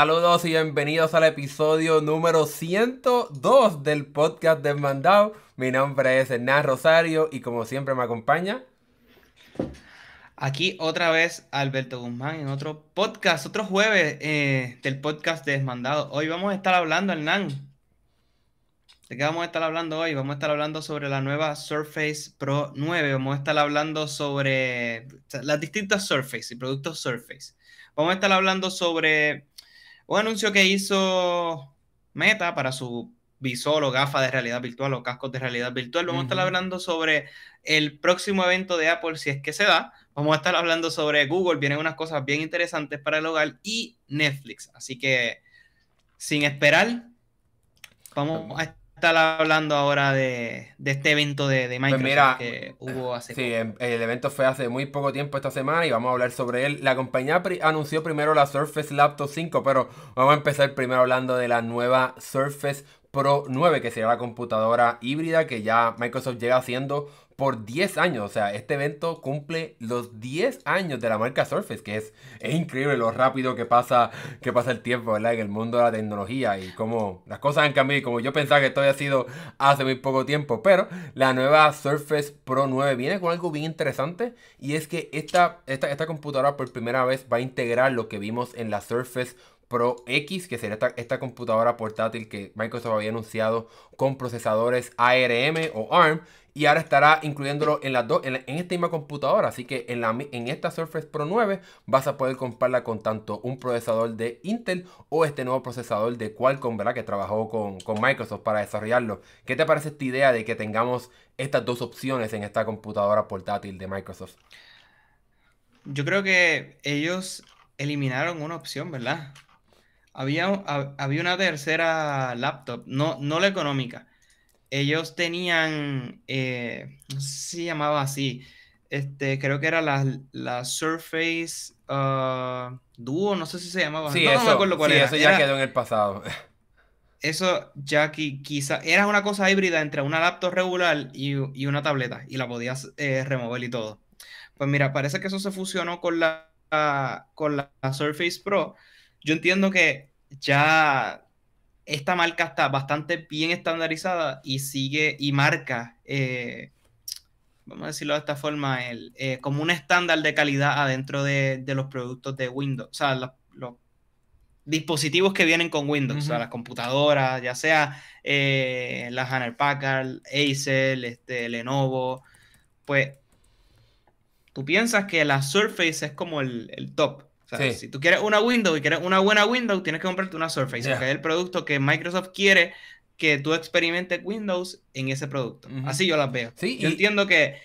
Saludos y bienvenidos al episodio número 102 del podcast Desmandado. Mi nombre es Hernán Rosario y como siempre me acompaña. Aquí otra vez Alberto Guzmán en otro podcast, otro jueves eh, del podcast Desmandado. Hoy vamos a estar hablando, Hernán. ¿De qué vamos a estar hablando hoy? Vamos a estar hablando sobre la nueva Surface Pro 9. Vamos a estar hablando sobre las distintas Surface y productos Surface. Vamos a estar hablando sobre un anuncio que hizo Meta para su visor o gafa de realidad virtual o cascos de realidad virtual. Vamos a estar hablando sobre el próximo evento de Apple, si es que se da. Vamos a estar hablando sobre Google, vienen unas cosas bien interesantes para el hogar y Netflix. Así que, sin esperar, vamos a estar hablando ahora de, este evento de, de pues Microsoft que hubo hace Sí, em, el evento fue hace muy poco tiempo esta semana y vamos a hablar sobre él. La compañía anunció primero la Surface Laptop 5, pero vamos a empezar primero hablando de la nueva Surface Pro 9, que será la computadora híbrida que ya Microsoft llega haciendo por 10 años. O sea, este evento cumple los 10 años de la marca Surface, que es, es increíble lo rápido que pasa, que pasa el tiempo, ¿verdad? En el mundo de la tecnología y cómo las cosas han cambiado y como yo pensaba que esto había sido hace muy poco tiempo. Pero la nueva Surface Pro 9 viene con algo bien interesante y es que esta, esta, esta computadora por primera vez va a integrar lo que vimos en la Surface Pro X, que sería esta, computadora portátil que Microsoft había anunciado con procesadores ARM o ARM. Y ahora estará incluyéndolo en las dos, en, esta misma computadora. Así que en, la, en esta Surface Pro 9 vas a poder comprarla con tanto un procesador de Intel o este nuevo procesador de Qualcomm, ¿verdad? Que trabajó con, con Microsoft para desarrollarlo. ¿Qué te parece esta idea de que tengamos estas dos opciones en esta computadora portátil de Microsoft? Yo creo que ellos eliminaron una opción, ¿verdad? Había, había una tercera laptop, no, no la económica. Ellos tenían, eh, no sé si se llamaba así, este, creo que era la, la Surface uh, Duo, no sé si se llamaba. Sí, eso, eso ya quedó en el pasado. Eso ya quizá era una cosa híbrida entre una laptop regular y, una tableta y la podías eh, remover y todo. Pues mira, parece que eso se fusionó con la, con la Surface Pro yo entiendo que ya esta marca está bastante bien estandarizada y sigue y marca, eh, vamos a decirlo de esta forma, el, eh, como un estándar de calidad adentro de, los productos de Windows, o sea, los, dispositivos que vienen con Windows, o sea, las computadoras, ya sea eh, la Hanner Packard, Acer, este, Lenovo, pues tú piensas que la Surface es como el, el top si tú quieres una Windows y quieres una buena Windows, tienes que comprarte una Surface, que es el producto que Microsoft quiere que tú experimentes Windows en ese producto. Así yo las veo. yo entiendo que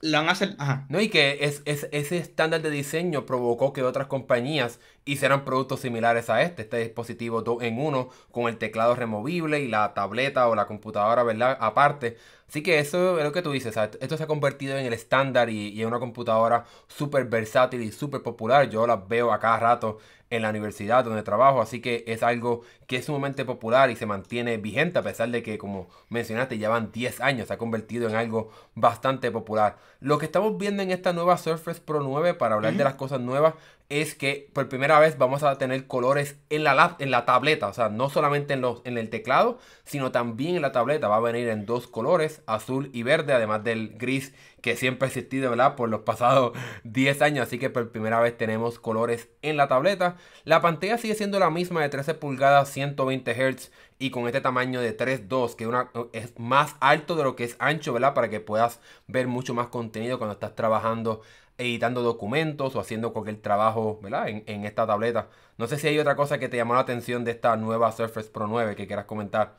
lo van a hacer. No, y que es, ese estándar de diseño provocó que otras compañías hicieran productos similares a este, este dispositivo 2 en 1 con el teclado removible y la tableta o la computadora, ¿verdad? Aparte. Así que eso es lo que tú dices, esto se ha convertido en el estándar y, y en una computadora súper versátil y súper popular. Yo las veo a cada rato en la universidad donde trabajo, así que es algo que es sumamente popular y se mantiene vigente a pesar de que, como mencionaste, ya van 10 años, se ha convertido en algo bastante popular. Lo que estamos viendo en esta nueva Surface Pro 9, para hablar de las cosas nuevas, es que por primera vez vamos a tener colores en la, en la tableta, o sea, no solamente en, los, en el teclado, sino también en la tableta. Va a venir en dos colores, azul y verde, además del gris que siempre ha existido, ¿verdad? Por los pasados 10 años, así que por primera vez tenemos colores en la tableta. La pantalla sigue siendo la misma de 13 pulgadas, 120 Hz y con este tamaño de 3.2, que es más alto de lo que es ancho, ¿verdad? Para que puedas ver mucho más contenido cuando estás trabajando editando documentos o haciendo cualquier trabajo ¿verdad? En, esta tableta. No sé si hay otra cosa que te llamó la atención de esta nueva Surface Pro 9 que quieras comentar.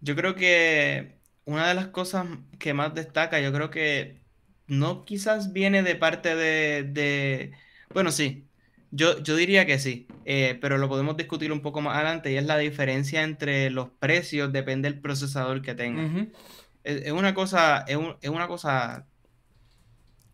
Yo creo que una de las cosas que más destaca, yo creo que no quizás viene de parte de... Bueno, sí, yo, yo diría que sí, eh, pero lo podemos discutir un poco más adelante y es la diferencia entre los precios, depende del procesador que tenga. es, una cosa, es, es una cosa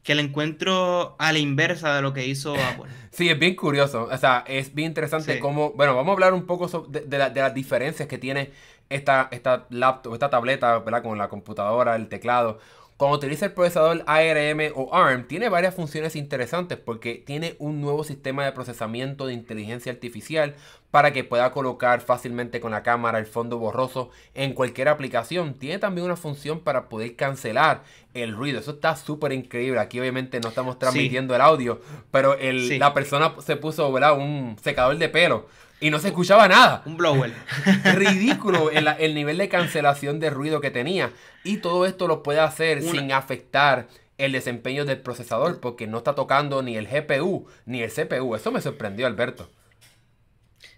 que la encuentro a la inversa de lo que hizo Apple. Sí, es bien curioso. O sea, es bien interesante cómo. Bueno, vamos a hablar un poco de, las diferencias que tiene esta, esta laptop, esta tableta, ¿verdad? Con la computadora, el teclado. Cuando utiliza el procesador ARM o ARM, tiene varias funciones interesantes porque tiene un nuevo sistema de procesamiento de inteligencia artificial para que pueda colocar fácilmente con la cámara el fondo borroso en cualquier aplicación. Tiene también una función para poder cancelar el ruido. Eso está súper increíble. Aquí obviamente no estamos transmitiendo el audio, pero el, la persona se puso ¿verdad? un secador de pelo y no se escuchaba nada. Un blower. Ridículo el, nivel de cancelación de ruido que tenía. Y todo esto lo puede hacer sin afectar el desempeño del procesador porque no está tocando ni el GPU ni el CPU. Eso me sorprendió, Alberto.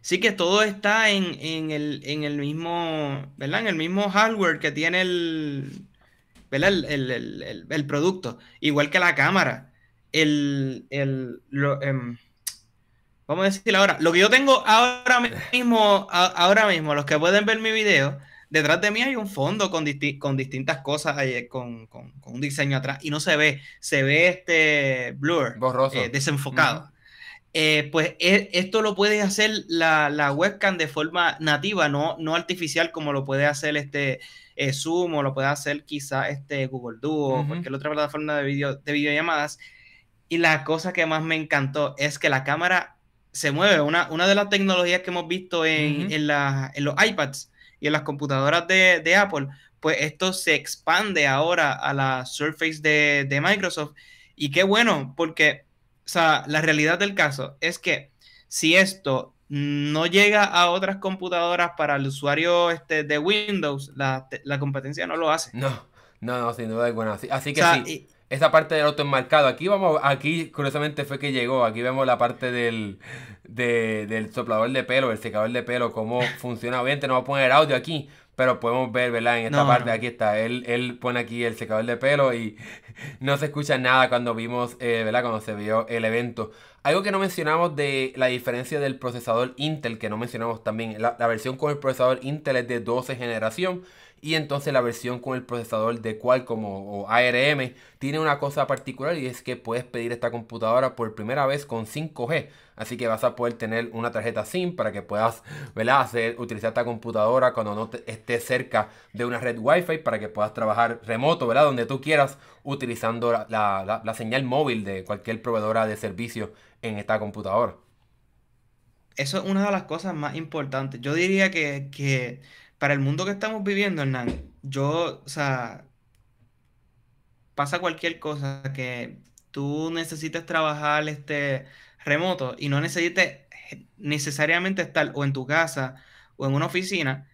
Sí que todo está en, el, mismo, ¿verdad? En el mismo hardware que tiene el, ¿verdad? El, producto. Igual que la cámara. El, el, em, Vamos a decir ahora, lo que yo tengo ahora mismo, ahora mismo, los que pueden ver mi video, detrás de mí hay un fondo con, con distintas cosas, con, un diseño atrás, y no se ve, se ve este blur, Borroso. Eh, desenfocado. Eh, pues e, esto lo puede hacer la, webcam de forma nativa, no, no artificial como lo puede hacer este eh, Zoom o lo puede hacer quizá este Google Duo o cualquier otra plataforma de, video, de videollamadas. Y la cosa que más me encantó es que la cámara se mueve. Una, una de las tecnologías que hemos visto en, en, los iPads y en las computadoras de, Apple, pues esto se expande ahora a la Surface de, Microsoft. Y qué bueno, porque o sea, la realidad del caso es que si esto no llega a otras computadoras para el usuario este, de Windows, la, competencia no lo hace. No, no, no, sin duda alguna. Así, así que sí esa parte del auto enmarcado. Aquí vamos, aquí curiosamente fue que llegó. Aquí vemos la parte del, del soplador de pelo, el secador de pelo, cómo funciona. Obviamente no va a poner audio aquí, pero podemos ver, ¿verdad? En esta parte, aquí está. Él, él pone aquí el secador de pelo y no se escucha nada cuando vimos, eh, ¿verdad? Cuando se vio el evento. Algo que no mencionamos de la diferencia del procesador Intel, que no mencionamos también. La, la versión con el procesador Intel es de 12 generación y entonces la versión con el procesador de Qualcomm o ARM tiene una cosa particular y es que puedes pedir esta computadora por primera vez con 5G. Así que vas a poder tener una tarjeta SIM para que puedas ¿verdad? Utilizar esta computadora cuando no estés cerca de una red Wi-Fi para que puedas trabajar remoto, ¿verdad? Donde tú quieras utilizando la, la señal móvil de cualquier proveedora de servicio en esta computadora. Eso es una de las cosas más importantes. Yo diría que, que para el mundo que estamos viviendo, Hernán, yo, o sea, pasa cualquier cosa que tú necesites trabajar este remoto y no necesites necesariamente estar o en tu casa o en una oficina,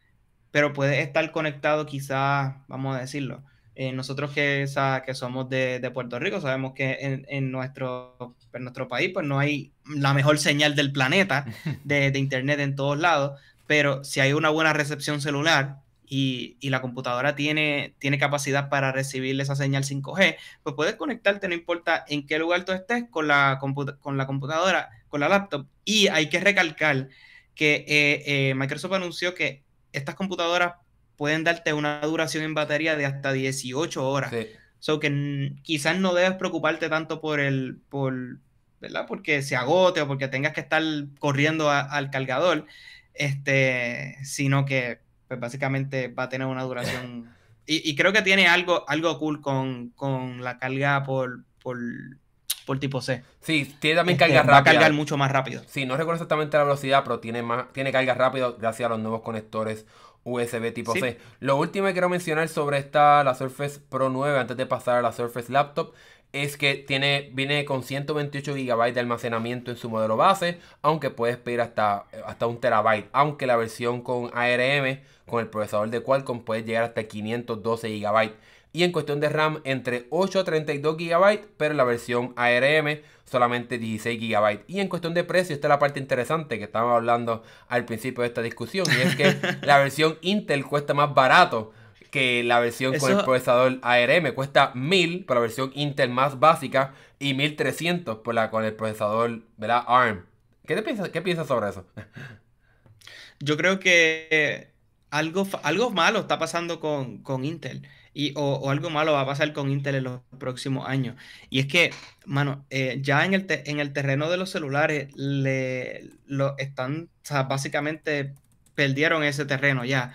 pero puedes estar conectado quizás, vamos a decirlo, eh, nosotros que, que somos de, Puerto Rico sabemos que en, nuestro, en nuestro país pues no hay la mejor señal del planeta de, de internet en todos lados, pero si hay una buena recepción celular y, la computadora tiene, tiene capacidad para recibir esa señal 5G, pues puedes conectarte, no importa en qué lugar tú estés, con la, con la computadora, con la laptop. Y hay que recalcar que eh, eh, Microsoft anunció que estas computadoras pueden darte una duración en batería de hasta 18 horas. Sí. So que quizás no debes preocuparte tanto por el, por, ¿verdad? Porque se agote o porque tengas que estar corriendo al cargador este, sino que pues básicamente va a tener una duración. Y, creo que tiene algo, algo cool con, la carga por, por, tipo C. Sí, tiene también este, carga rápida. Va a cargar mucho más rápido. Sí, no recuerdo exactamente la velocidad, pero tiene, más, tiene carga rápida gracias a los nuevos conectores USB tipo C. Lo último que quiero mencionar sobre esta, la Surface Pro 9, antes de pasar a la Surface Laptop, es que tiene, viene con 128 GB de almacenamiento en su modelo base, aunque puedes pedir hasta, hasta un terabyte. Aunque la versión con ARM, con el procesador de Qualcomm, puede llegar hasta 512 GB. Y en cuestión de RAM, entre 8 a 32 GB, pero la versión ARM solamente 16 GB. Y en cuestión de precio, esta es la parte interesante que estábamos hablando al principio de esta discusión, y es que la versión Intel cuesta más barato que la versión con el procesador ARM cuesta 1000 por la versión Intel más básica y 1300 por la con el procesador ¿verdad? ARM. ¿Qué, te piensas, ¿Qué piensas sobre eso? Yo creo que algo, algo malo está pasando con, Intel. Y, o, algo malo va a pasar con Intel en los próximos años. Y es que, mano, eh, ya en el, en el terreno de los celulares le, lo están básicamente perdieron ese terreno ya.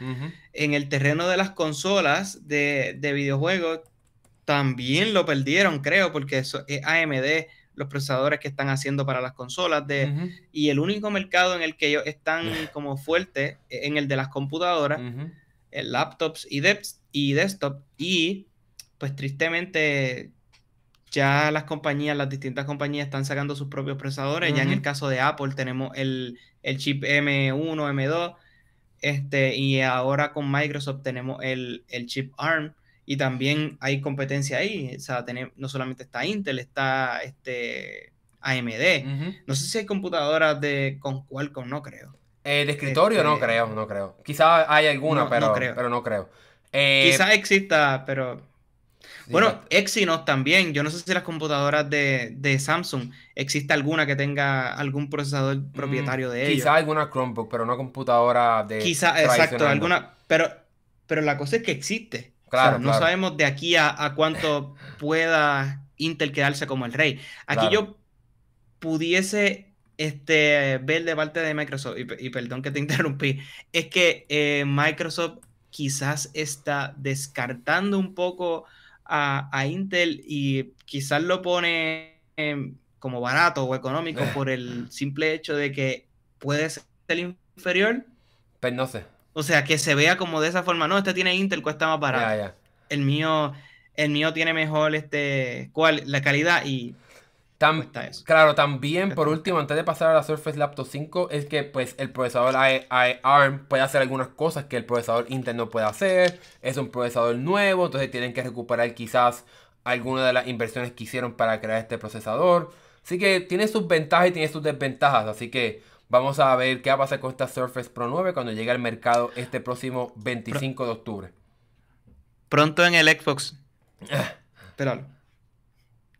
En el terreno de las consolas de, videojuegos, también lo perdieron, creo, porque eso es AMD los procesadores que están haciendo para las consolas de, y el único mercado en el que ellos están como fuertes en el de las computadoras, laptops y, y desktop y pues tristemente ya las compañías, las distintas compañías están sacando sus propios procesadores. Ya en el caso de Apple tenemos el, chip M1, M2, este, y ahora con Microsoft tenemos el, chip ARM. Y también hay competencia ahí. O sea, tenemos, no solamente está Intel, está este AMD. No sé si hay computadoras de con Qualcomm, no creo. Eh, de escritorio no este, creo, no creo. Quizás hay alguna, pero, creo. pero no creo. Eh, Quizás exista, pero bueno, Exynos también. Yo no sé si las computadoras de, Samsung existe alguna que tenga algún procesador mm, propietario de ellos. Quizá alguna Chromebook, pero no computadora de. Quizá, exacto, alguna. Pero, pero la cosa es que existe. Claro, No sabemos de aquí a, cuánto pueda Intel quedarse como el rey. Aquí yo pudiese este, ver de parte de Microsoft, y, perdón que te interrumpí, es que eh, Microsoft quizás está descartando un poco a, Intel y quizás lo pone como barato o económico por el simple hecho de que puede ser inferior. Pues no sé. O sea, que se vea como de esa forma. No, este tiene Intel, cuesta más barato. El mío, el mío tiene mejor este, cual, la calidad y Claro, también por último, antes de pasar a la Surface Laptop 5, es que pues el procesador ARM puede hacer algunas cosas que el procesador Intel no puede hacer. Es un procesador nuevo, entonces tienen que recuperar quizás algunas de las inversiones que hicieron para crear este procesador. Así que tiene sus ventajas y tiene sus desventajas. Así que vamos a ver qué va a pasar con esta Surface Pro 9 cuando llegue al mercado este próximo 25 de octubre. Pronto en el Xbox. Espéralo.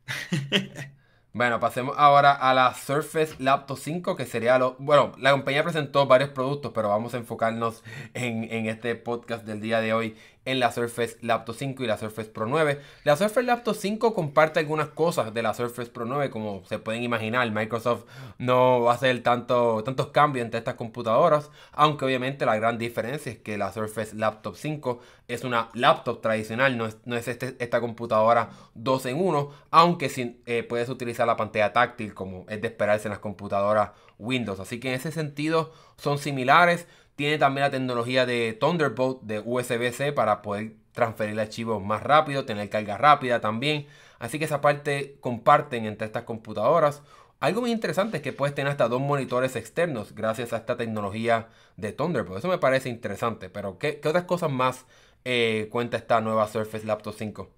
Bueno, pasemos ahora a la Surface Laptop 5, que sería lo... Bueno, la compañía presentó varios productos, pero vamos a enfocarnos en, en este podcast del día de hoy en la Surface Laptop 5 y la Surface Pro 9. La Surface Laptop 5 comparte algunas cosas de la Surface Pro 9, como se pueden imaginar. Microsoft no va a hacer tanto, tantos cambios entre estas computadoras, aunque obviamente la gran diferencia es que la Surface Laptop 5 es una laptop tradicional, no es, no es este, esta computadora 2 en 1, aunque sí, eh, puedes utilizar la pantalla táctil como es de esperarse en las computadoras Windows. Así que en ese sentido son similares. Tiene también la tecnología de Thunderbolt de USB-C para poder transferir archivos más rápido, tener carga rápida también. Así que esa parte comparten entre estas computadoras. Algo muy interesante es que puedes tener hasta dos monitores externos gracias a esta tecnología de Thunderbolt. Eso me parece interesante. Pero ¿qué, otras cosas más eh, cuenta esta nueva Surface Laptop 5?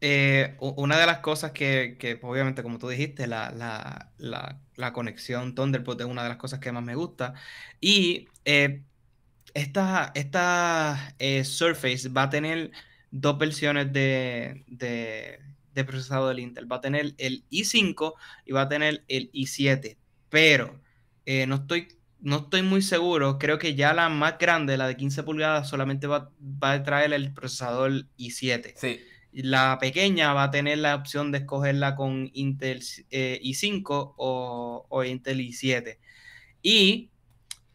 Eh, una de las cosas que, obviamente, como tú dijiste, la, conexión Thunderbolt es una de las cosas que más me gusta. Y eh, esta, esta eh, Surface va a tener dos versiones de, de, procesador del Intel. Va a tener el i5 y va a tener el i7. Pero no estoy no estoy muy seguro. Creo que ya la más grande, la de 15 pulgadas, solamente va, va a traer el procesador i7. Sí. La pequeña va a tener la opción de escogerla con Intel eh, i5 o, Intel i7. Y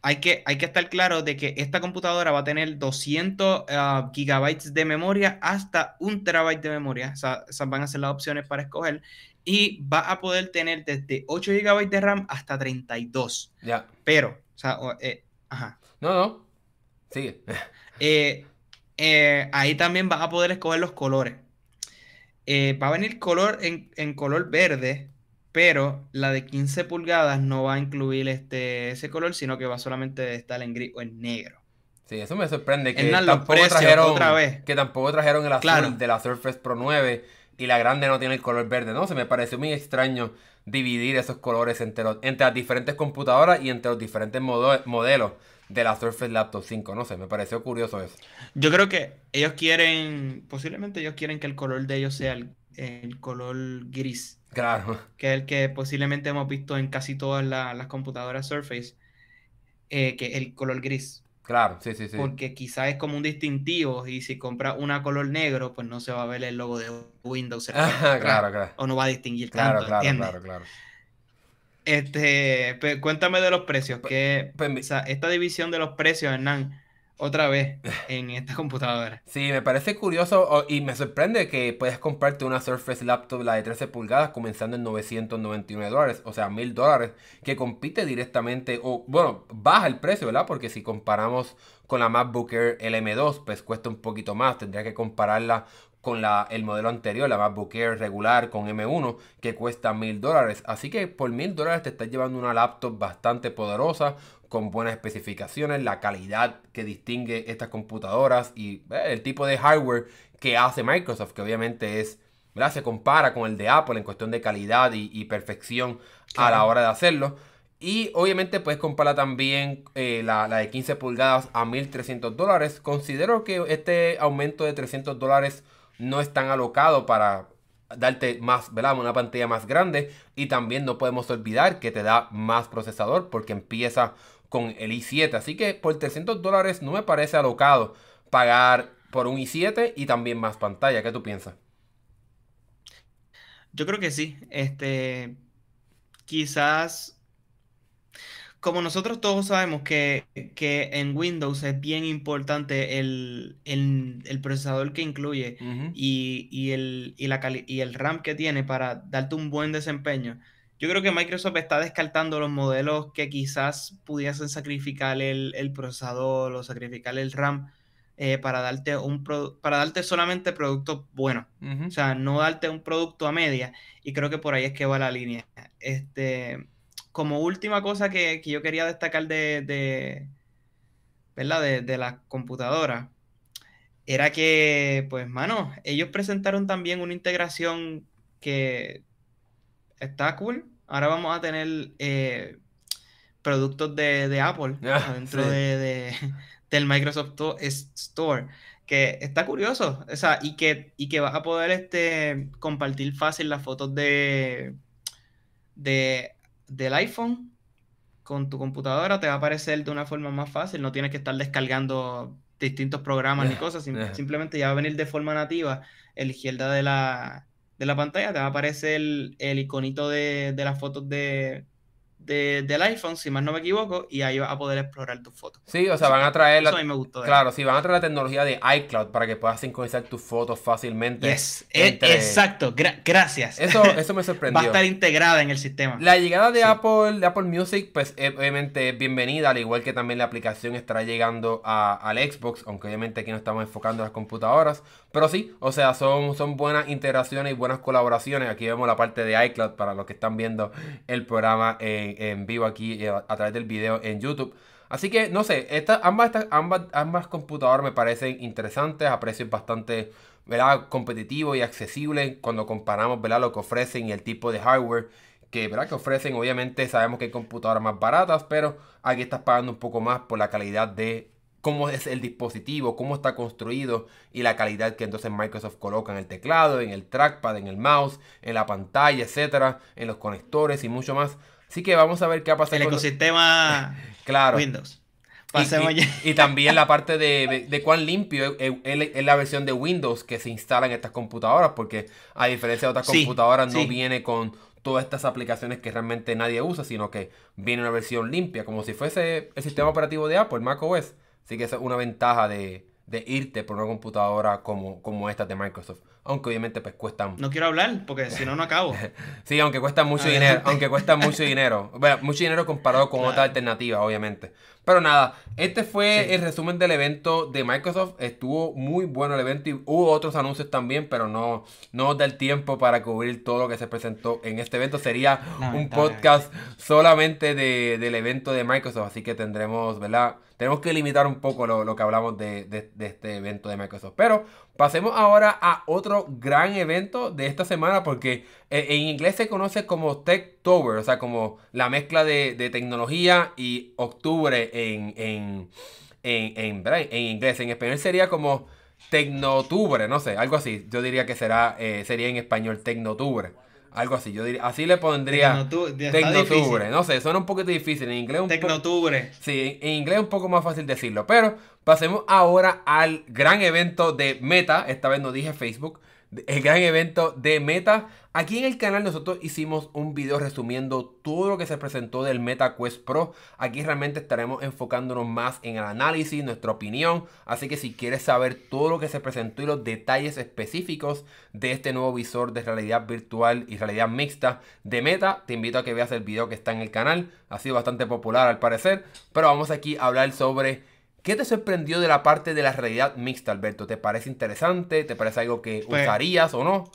hay que, hay que estar claro de que esta computadora va a tener 200 ah, gigabytes de memoria hasta un terabyte de memoria. O sea, esas van a ser las opciones para escoger. Y va a poder tener desde 8 gigabytes de RAM hasta 32. Ya. Pero, o sea, eh, ajá. No, no. Sigue. Eh, ahí también vas a poder escoger los colores. Eh, va a venir color en, color verde, pero la de 15 pulgadas no va a incluir este, ese color, sino que va solamente a estar en gris o en negro. Sí, eso me sorprende que tampoco, trajeron, otra vez. que tampoco trajeron el azul de la Surface Pro 9 y la grande no tiene el color verde, ¿no? Se me pareció muy extraño dividir esos colores entre, entre las diferentes computadoras y entre los diferentes modelos de la Surface Laptop 5. No sé, me pareció curioso eso. Yo creo que ellos quieren, posiblemente ellos quieren que el color de ellos sea el, color gris. Claro. Que es el que posiblemente hemos visto en casi todas las computadoras Surface, eh, que el color gris. Claro, sí, sí, sí. Porque quizás es como un distintivo y si compra una color negro, pues no se va a ver el logo de Windows. claro, claro. O no va a distinguir claro, tanto, claro, claro, claro. Este, cuéntame de los precios. Que, esta división de los precios, Hernán, otra vez en esta computadora. Sí, me parece curioso y me sorprende que puedes comprarte una Surface Laptop, la de 13 pulgadas, comenzando en 999 dólares, o sea, 1000 dólares, que compite directamente, o bueno, baja el precio, ¿verdad? Porque si comparamos con la MacBook Air LM2, pues cuesta un poquito más, tendría que compararla con la, el modelo anterior, la MacBook Air regular con M1, que cuesta mil dólares. Así que por mil dólares te estás llevando una laptop bastante poderosa, con buenas especificaciones, la calidad que distingue estas computadoras y eh, el tipo de hardware que hace Microsoft, que obviamente es, ¿verdad? se compara con el de Apple en cuestión de calidad y, perfección a la hora de hacerlo. Y obviamente puedes comprarla también eh, la, la, de 15 pulgadas a 1300 dólares. Considero que este aumento de 300 dólares no es tan alocado para darte más, ¿verdad? Una pantalla más grande. Y también no podemos olvidar que te da más procesador porque empieza con el i7. Así que por 300 dólares no me parece alocado pagar por un i7 y también más pantalla. ¿Qué tú piensas? Yo creo que sí. Este, quizás como nosotros todos sabemos que, en Windows es bien importante el, procesador que incluye y, el, la y el RAM que tiene para darte un buen desempeño, yo creo que Microsoft está descartando los modelos que quizás pudiesen sacrificar el, procesador o sacrificar el RAM eh, para, darte un para darte solamente productos buenos. O sea, no darte un producto a media. Y creo que por ahí es que va la línea. Este, como última cosa que, yo quería destacar de, de ¿verdad? De, la computadora, era que, pues, mano, ellos presentaron también una integración que está cool. Ahora vamos a tener eh, productos de, Apple ah, dentro de, del Microsoft Store. Que está curioso. O sea, y que, y que vas a poder este, compartir fácil las fotos de, de del iPhone con tu computadora te va a aparecer de una forma más fácil, no tienes que estar descargando distintos programas ni cosas, simplemente ya va a venir de forma nativa en la izquierda de la, de la pantalla, te va a aparecer el, iconito de, de las fotos de, del iPhone, si más no me equivoco, y ahí vas a poder explorar tus fotos. Sí, o sea, van a traer la, eso a mí me gustó. Claro, sí, van a traer la tecnología de iCloud para que puedas sincronizar tus fotos fácilmente. E, exacto, gracias. Eso, eso me sorprendió. va a estar integrada en el sistema. La llegada de Apple, de Apple Music, pues eh, obviamente es bienvenida, al igual que también la aplicación estará llegando a, al Xbox, aunque obviamente aquí no estamos enfocando en las computadoras. Pero sí, o sea, son, son buenas integraciones y buenas colaboraciones. Aquí vemos la parte de iCloud para los que están viendo el programa en, vivo aquí eh, a, través del video en YouTube. Así que, no sé, ambas, ambas, ambas computadoras me parecen interesantes, a precios bastante competitivos y accesibles cuando comparamos ¿verdad? lo que ofrecen y el tipo de hardware que, ¿verdad? que ofrecen. Obviamente sabemos que hay computadoras más baratas, pero aquí estás pagando un poco más por la calidad de cómo es el dispositivo, cómo está construido y la calidad que entonces Microsoft coloca en el teclado, en el trackpad, en el mouse, en la pantalla, etcétera, en los conectores y mucho más. Así que vamos a ver qué ha pasado. El ecosistema claro. Windows. Y, y, también la parte de, cuán limpio es, la versión de Windows que se instala en estas computadoras, porque a diferencia de otras computadoras no viene con todas estas aplicaciones que realmente nadie usa, sino que viene una versión limpia, como si fuese el sistema operativo de Apple, macOS. Así que esa es una ventaja de, irte por una computadora como, como esta de Microsoft. Aunque obviamente pues cuestan... No quiero hablar porque si no, no acabo. sí, aunque cuesta mucho dinero. Aunque cuesta mucho dinero. Bueno, mucho dinero comparado con otra alternativa, obviamente. Pero nada, este fue el resumen del evento de Microsoft. Estuvo muy bueno el evento y hubo otros anuncios también, pero no, no nos da el tiempo para cubrir todo lo que se presentó en este evento. Sería un podcast solamente de, del evento de Microsoft, así que tendremos, ¿verdad? Tenemos que limitar un poco lo, que hablamos de, de este evento de Microsoft. Pero Pasemos ahora a otro gran evento de esta semana porque en inglés se conoce como Techtober, o sea, como la mezcla de, tecnología y octubre en, en, en, en, inglés. En español sería como Tecnotubre, no sé, algo así. Yo diría que será, eh, sería en español Tecnotubre. Algo así, yo diría, así le pondría Tecnotubre. No sé, suena un poquito difícil. En inglés un Tecnotubre. Sí, en inglés es un poco más fácil decirlo. Pero pasemos ahora al gran evento de Meta. Esta vez no dije Facebook, el gran evento de Meta. Aquí en el canal nosotros hicimos un video resumiendo todo lo que se presentó del Meta Quest Pro. Aquí realmente estaremos enfocándonos más en el análisis, nuestra opinión. Así que si quieres saber todo lo que se presentó y los detalles específicos de este nuevo visor de realidad virtual y realidad mixta de Meta, te invito a que veas el video que está en el canal. Ha sido bastante popular al parecer. Pero vamos aquí a hablar sobre ¿Qué te sorprendió de la parte de la realidad mixta, Alberto? ¿Te parece interesante? ¿Te parece algo que pues usarías o no?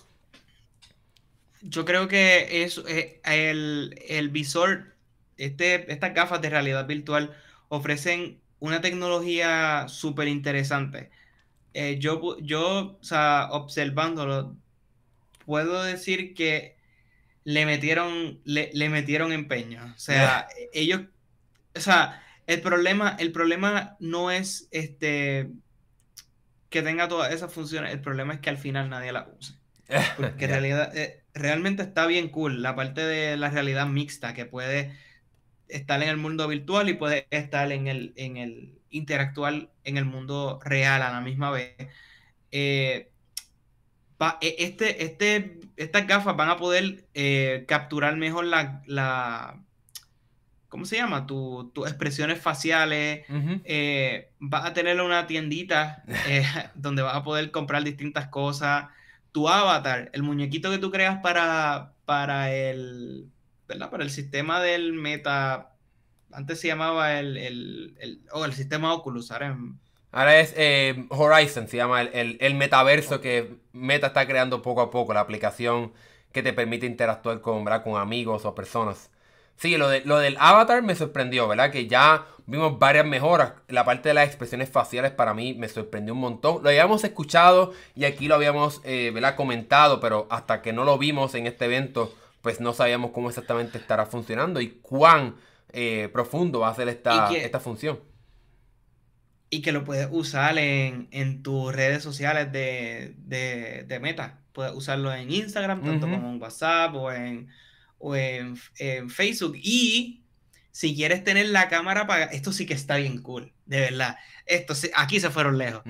Yo creo que es eh, el, visor, este, estas gafas de realidad virtual ofrecen una tecnología súper interesante. Eh, yo, yo, o sea, observándolo, puedo decir que le metieron, le, le metieron empeño. O sea, ellos, o sea, el problema, el problema no es este que tenga todas esas funciones, el problema es que al final nadie la use. Porque realidad, eh, realmente está bien cool la parte de la realidad mixta que puede estar en el mundo virtual y puede estar en el, en el interactual en el mundo real a la misma vez. Eh, e, este, este, estas gafas van a poder eh, capturar mejor la, ¿cómo se llama? tus expresiones faciales. Eh, vas a tener una tiendita eh, donde vas a poder comprar distintas cosas. Tu avatar, el muñequito que tú creas para, para el, ¿verdad? Para el sistema del meta. Antes se llamaba el, el, el, oh, el sistema Oculus, ahora, ahora es eh, Horizon, se llama el, el metaverso que Meta está creando poco a poco, la aplicación que te permite interactuar con, con amigos o personas. Sí, lo, de, lo del avatar me sorprendió, ¿verdad? Que ya vimos varias mejoras. La parte de las expresiones faciales para mí me sorprendió un montón. Lo habíamos escuchado y aquí lo habíamos, eh, ¿verdad? Comentado, pero hasta que no lo vimos en este evento, pues no sabíamos cómo exactamente estará funcionando y cuán eh, profundo va a ser esta, esta función. Y que lo puedes usar en, tus redes sociales de, Meta. Puedes usarlo en Instagram, tanto como en WhatsApp o en o en, Facebook. Y si quieres tener la cámara apagada, esto sí que está bien cool, de verdad. Esto aquí se fueron lejos.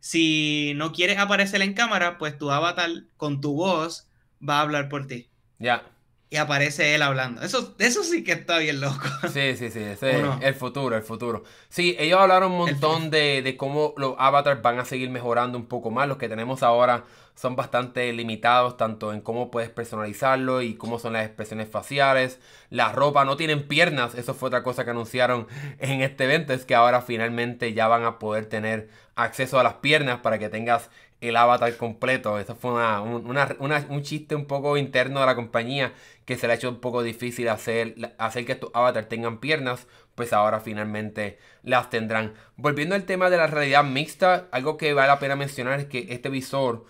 si no quieres aparecer en cámara, pues tu avatar con tu voz va a hablar por ti. Ya. Y aparece él hablando. Eso, eso sí que está bien loco. Sí, sí, sí. Ese es el futuro, el futuro. Sí, ellos hablaron un montón de, de cómo los avatars van a seguir mejorando un poco más. Los que tenemos ahora son bastante limitados tanto en cómo puedes personalizarlo y cómo son las expresiones faciales. La ropa no tienen piernas, eso fue otra cosa que anunciaron en este evento, es que ahora finalmente ya van a poder tener acceso a las piernas para que tengas el avatar completo. Eso fue un chiste un poco interno de la compañía que se le ha hecho un poco difícil hacer, hacer que estos avatars tengan piernas, pues ahora finalmente las tendrán. Volviendo al tema de la realidad mixta, algo que vale la pena mencionar es que este visor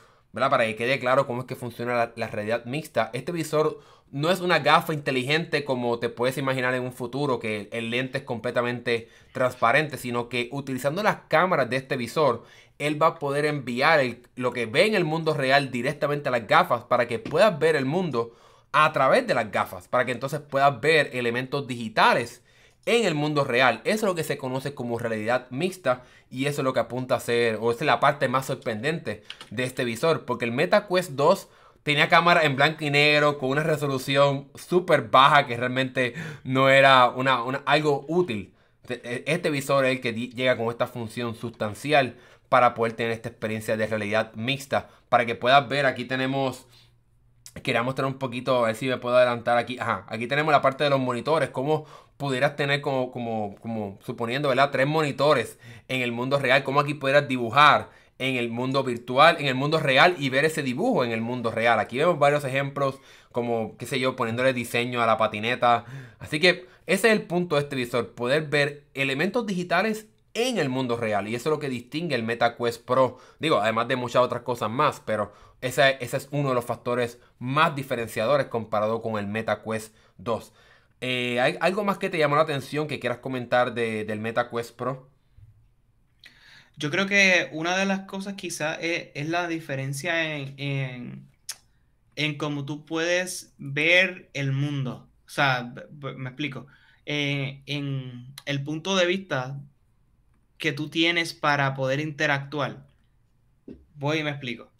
para que quede claro cómo es que funciona la, realidad mixta. Este visor no es una gafa inteligente como te puedes imaginar en un futuro, que el lente es completamente transparente, sino que utilizando las cámaras de este visor, él va a poder enviar lo que ve en el mundo real directamente a las gafas para que puedas ver el mundo a través de las gafas, para que entonces puedas ver elementos digitales en el mundo real. Eso es lo que se conoce como realidad mixta y eso es lo que apunta a ser, o es la parte más sorprendente de este visor, porque el Meta Quest 2 tenía cámara en blanco y negro con una resolución súper baja que realmente no era algo útil. E, este visor es el que llega con esta función sustancial para poder tener esta experiencia de realidad mixta. Para que puedas ver, aquí tenemos Quería mostrar un poquito, a ver si me puedo adelantar aquí. Ajá, aquí tenemos la parte de los monitores, cómo pudieras tener como, como, como suponiendo, ¿verdad? Tres monitores en el mundo real, cómo aquí pudieras dibujar en el mundo virtual, en el mundo real y ver ese dibujo en el mundo real. Aquí vemos varios ejemplos como, qué sé yo, poniéndole diseño a la patineta. Así que ese es el punto de este visor, poder ver elementos digitales en el mundo real. Y eso es lo que distingue el MetaQuest Pro. Digo, además de muchas otras cosas más, pero ese, es uno de los factores más diferenciadores comparado con el MetaQuest 2. Eh, ¿Hay algo más que te llamó la atención que quieras comentar de, del MetaQuest Pro? Yo creo que una de las cosas quizás es, la diferencia en, en, cómo tú puedes ver el mundo. O sea, me explico. Eh, en el punto de vista que tú tienes para poder interactuar. Voy y me explico.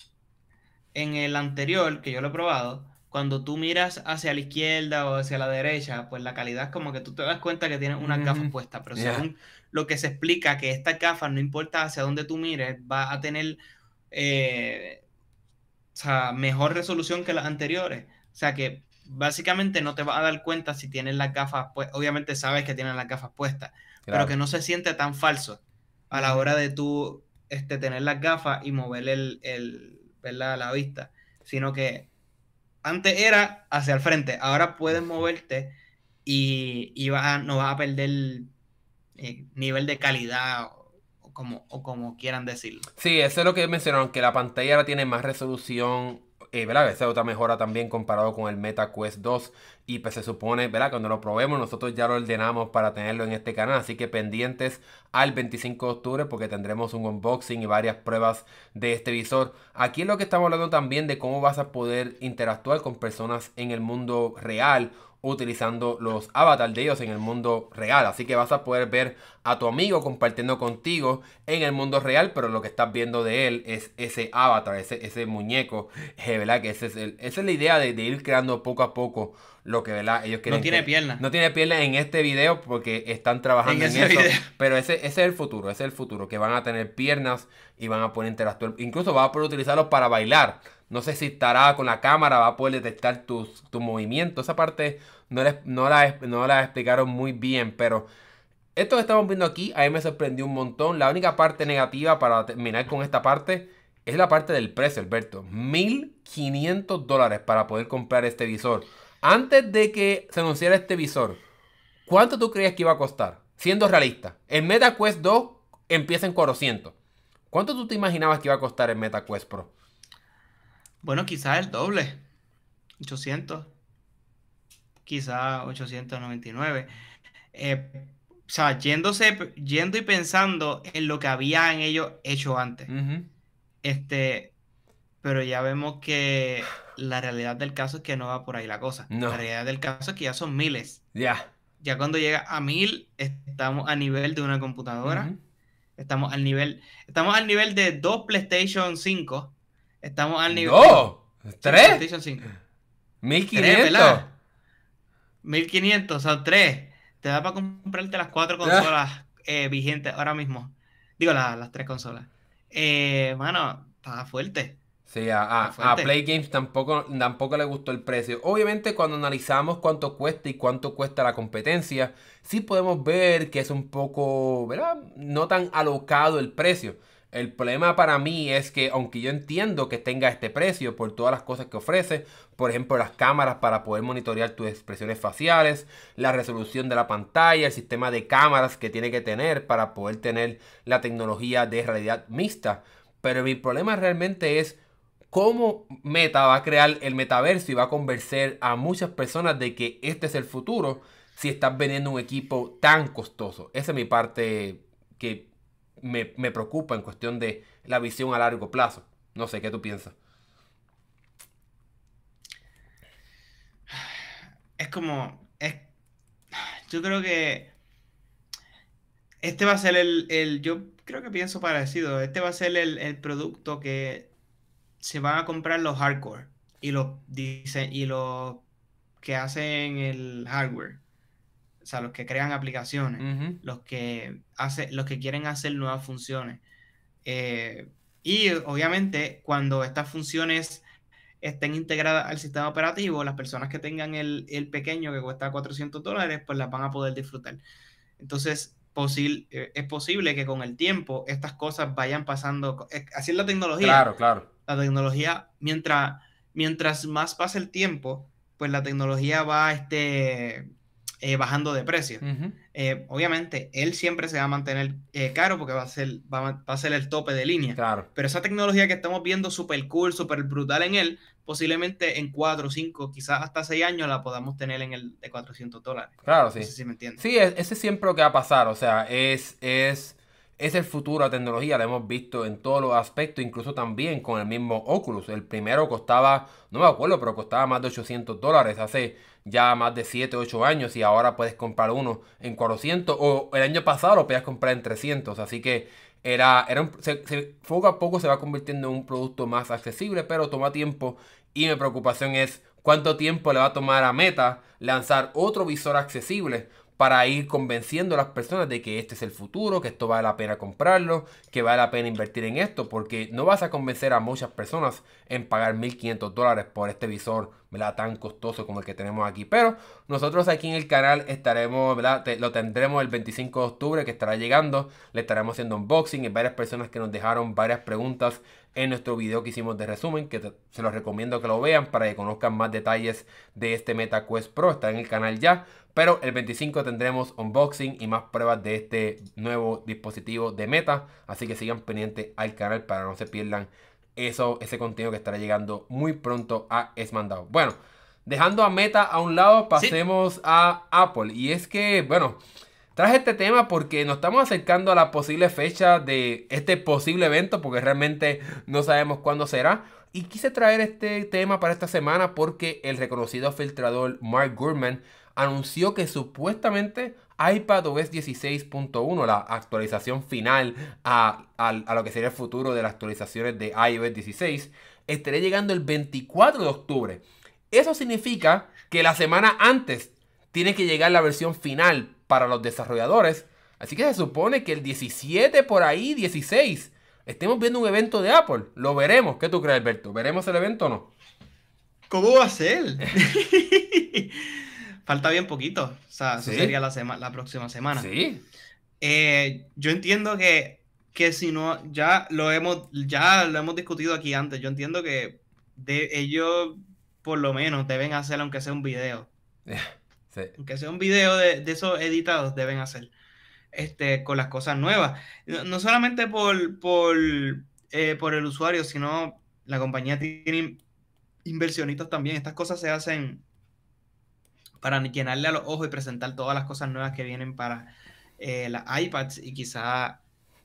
en el anterior, que yo lo he probado, cuando tú miras hacia la izquierda o hacia la derecha, pues la calidad es como que tú te das cuenta que tienes una gafas puesta, pero según lo que se explica, que esta gafas, no importa hacia dónde tú mires, va a tener eh, mejor resolución que las anteriores. O sea que básicamente no te vas a dar cuenta si tienes las gafas, pues obviamente sabes que tienes las gafas puestas, pero que no se siente tan falso a la hora de tú este, tener las gafas y mover el, el la vista, sino que antes era hacia el frente, ahora puedes moverte y, y no vas a perder eh, nivel de calidad o, como, o como quieran decirlo. Sí, eso es lo que mencionaron, que la pantalla ahora tiene más resolución eh, ¿verdad? Esa es otra mejora también comparado con el Meta Quest 2. Y pues se supone, ¿verdad? Cuando lo probemos, nosotros ya lo ordenamos para tenerlo en este canal. Así que pendientes al 25 de octubre porque tendremos un unboxing y varias pruebas de este visor. Aquí es lo que estamos hablando también de cómo vas a poder interactuar con personas en el mundo real utilizando los avatars de ellos en el mundo real. Así que vas a poder ver a tu amigo compartiendo contigo en el mundo real, pero lo que estás viendo de él es ese avatar, ese, ese muñeco, eh, ¿verdad? Que ese es esa es la idea de, ir creando poco a poco lo que ¿verdad? ellos quieren. No tiene piernas. No tiene piernas en este video porque están trabajando en, eso. Pero ese, ese, es el futuro, ese es el futuro, que van a tener piernas y van a poder interactuar. Incluso vas a poder utilizarlos para bailar. No sé si estará con la cámara, va a poder detectar tus, tus movimientos. Esa parte no, no, la, no la explicaron muy bien, pero esto que estamos viendo aquí a mí me sorprendió un montón. La única parte negativa para terminar con esta parte es la parte del precio, Alberto. 1500 dólares para poder comprar este visor. Antes de que se anunciara este visor, ¿cuánto tú creías que iba a costar? Siendo realista. El MetaQuest 2 empieza en 400. ¿Cuánto tú te imaginabas que iba a costar el MetaQuest Pro? Bueno, quizás el doble. 800. Quizás 899. Eh, o sea, yéndose, yendo y pensando en lo que habían ellos hecho antes. Este, pero ya vemos que la realidad del caso es que no va por ahí la cosa. La realidad del caso es que ya son miles. Ya. Ya cuando llega a mil, estamos a nivel de una computadora. Estamos al nivel, estamos al nivel de dos PlayStation 5 Estamos al nivel. ¡No! ¿Tres? PlayStation 5. 1500. 1500, son tres. Te da para comprarte las cuatro consolas eh, vigentes ahora mismo. Digo, las tres consolas. Eh, mano, está fuerte. Sí, a, Play Games tampoco, tampoco le gustó el precio. Obviamente cuando analizamos cuánto cuesta y cuánto cuesta la competencia, sí podemos ver que es un poco, ¿verdad? No tan alocado el precio. El problema para mí es que aunque yo entiendo que tenga este precio por todas las cosas que ofrece, por ejemplo las cámaras para poder monitorear tus expresiones faciales, la resolución de la pantalla, el sistema de cámaras que tiene que tener para poder tener la tecnología de realidad mixta, pero mi problema realmente es cómo Meta va a crear el metaverso y va a convencer a muchas personas de que este es el futuro si estás vendiendo un equipo tan costoso. Esa es mi parte que me, preocupa en cuestión de la visión a largo plazo. No sé, ¿qué tú piensas? Es como. Es, yo creo que. Este va a ser el, Yo creo que pienso parecido. Este va a ser el, producto que se van a comprar los hardcore y los, y los que hacen el hardware o sea, los que crean aplicaciones, los, que hace, los que quieren hacer nuevas funciones. Eh, y obviamente cuando estas funciones estén integradas al sistema operativo, las personas que tengan el, pequeño que cuesta 400 dólares, pues las van a poder disfrutar. Entonces, eh, es posible que con el tiempo estas cosas vayan pasando. Así es la tecnología. Claro, claro. La tecnología, mientras, mientras más pasa el tiempo, pues la tecnología va este, eh, bajando de precio. Eh, obviamente, él siempre se va a mantener eh, caro porque va a, ser, va, a ser el tope de línea. Claro. Pero esa tecnología que estamos viendo súper cool, súper brutal en él, posiblemente en 4, 5, quizás hasta 6 años la podamos tener en el de 400 dólares. Claro, sí. si me entiendes. Sí, ese es siempre lo que va a pasar. O sea, es, es, es el futuro de la tecnología. Lo hemos visto en todos los aspectos, incluso también con el mismo Oculus. El primero costaba, no me acuerdo, pero costaba más de 800 dólares hace ya más de 7, 8 años y ahora puedes comprar uno en 400 o el año pasado lo podías comprar en 300. Así que era, era poco a poco se va convirtiendo en un producto más accesible, pero toma tiempo y mi preocupación es cuánto tiempo le va a tomar a Meta lanzar otro visor accesible para ir convenciendo a las personas de que este es el futuro, que esto vale la pena comprarlo, que vale la pena invertir en esto, porque no vas a convencer a muchas personas en pagar 1.500 dólares por este visor ¿verdad? tan costoso como el que tenemos aquí. Pero nosotros aquí en el canal estaremos, ¿verdad? lo tendremos el 25 de octubre que estará llegando, le estaremos haciendo unboxing, hay varias personas que nos dejaron varias preguntas en nuestro video que hicimos de resumen, que se los recomiendo que lo vean para que conozcan más detalles de este MetaQuest Pro, está en el canal ya. Pero el 25 tendremos unboxing y más pruebas de este nuevo dispositivo de Meta. Así que sigan pendientes al canal para no se pierdan eso, ese contenido que estará llegando muy pronto a Esmandado. Bueno, dejando a Meta a un lado, pasemos a Apple. Y es que, bueno, traje este tema porque nos estamos acercando a la posible fecha de este posible evento, porque realmente no sabemos cuándo será. Y quise traer este tema para esta semana porque el reconocido filtrador Mark Gurman anunció que supuestamente iPadOS 16.1, la actualización final a, lo que sería el futuro de las actualizaciones de iOS 16, estaría llegando el 24 de octubre. Eso significa que la semana antes tiene que llegar la versión final para los desarrolladores. Así que se supone que el 17 por ahí, 16, estemos viendo un evento de Apple. Lo veremos. ¿Qué tú crees, Alberto? ¿Veremos el evento o no? ¿Cómo va a ser? Falta bien poquito. O sea, eso sería la, la próxima semana. Sí. Eh, yo entiendo que, que si no, ya lo hemos, ya lo hemos discutido aquí antes. Yo entiendo que de, ellos por lo menos deben hacer, aunque sea un video. Sí. Aunque sea un video de, esos editados, deben hacer. Este, con las cosas nuevas. No, solamente por, por, eh, por el usuario, sino la compañía tiene inversionistas también. Estas cosas se hacen para llenarle a los ojos y presentar todas las cosas nuevas que vienen para eh, las iPads y quizá,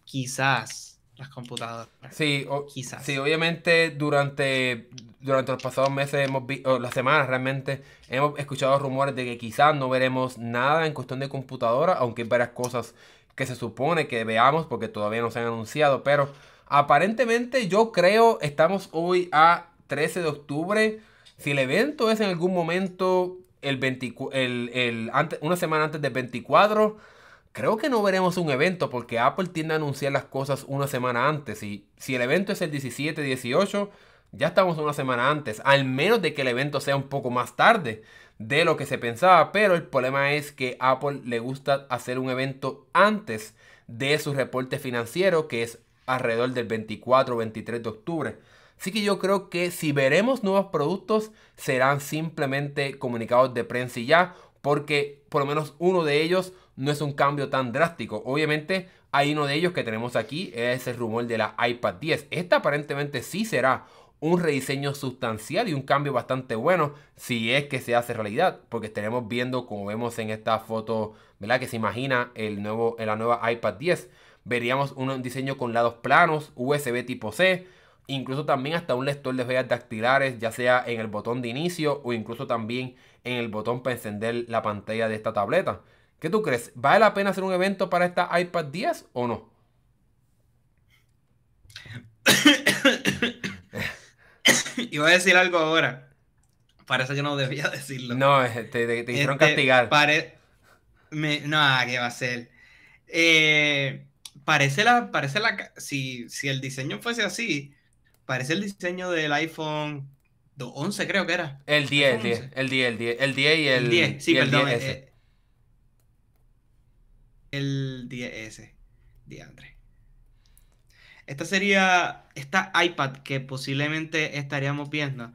quizás las computadoras. Sí, quizás. Sí, obviamente durante, durante los pasados meses, hemos visto, las semanas realmente, hemos escuchado rumores de que quizás no veremos nada en cuestión de computadora, aunque hay varias cosas que se supone que veamos porque todavía no se han anunciado, pero aparentemente yo creo, estamos hoy a 13 de octubre, si el evento es en algún momento el, el, una semana antes del 24, creo que no veremos un evento porque Apple tiende a anunciar las cosas una semana antes. Y si el evento es el 17, 18, ya estamos una semana antes. Al menos de que el evento sea un poco más tarde de lo que se pensaba. Pero el problema es que Apple le gusta hacer un evento antes de su reporte financiero, que es alrededor del 24 o 23 de octubre. Así que yo creo que si veremos nuevos productos serán simplemente comunicados de prensa y ya, porque por lo menos uno de ellos no es un cambio tan drástico. Obviamente hay uno de ellos que tenemos aquí, es el rumor de la iPad 10. Esta aparentemente sí será un rediseño sustancial y un cambio bastante bueno si es que se hace realidad, porque estaremos viendo como vemos en esta foto, ¿verdad? Que se imagina el nuevo, la nueva iPad 10. Veríamos un diseño con lados planos, USB tipo C, incluso también hasta un lector de huellas dactilares, ya sea en el botón de inicio o incluso también en el botón para encender la pantalla de esta tableta. ¿Qué tú crees? ¿Vale la pena hacer un evento para esta iPad 10 o no? Iba a decir algo ahora. Parece que no debía decirlo. No, te, te, hicieron este, castigar. no, ¿qué va a ser? Eh, parece la, parece la, si, si el diseño fuese así, parece el diseño del iPhone 11, creo que era. El 10, el 10, el 10, el 10, el 10 y el, 10, sí, perdón, el 10S. Eh, el 10S, diantre. Esta sería, esta iPad que posiblemente estaríamos viendo.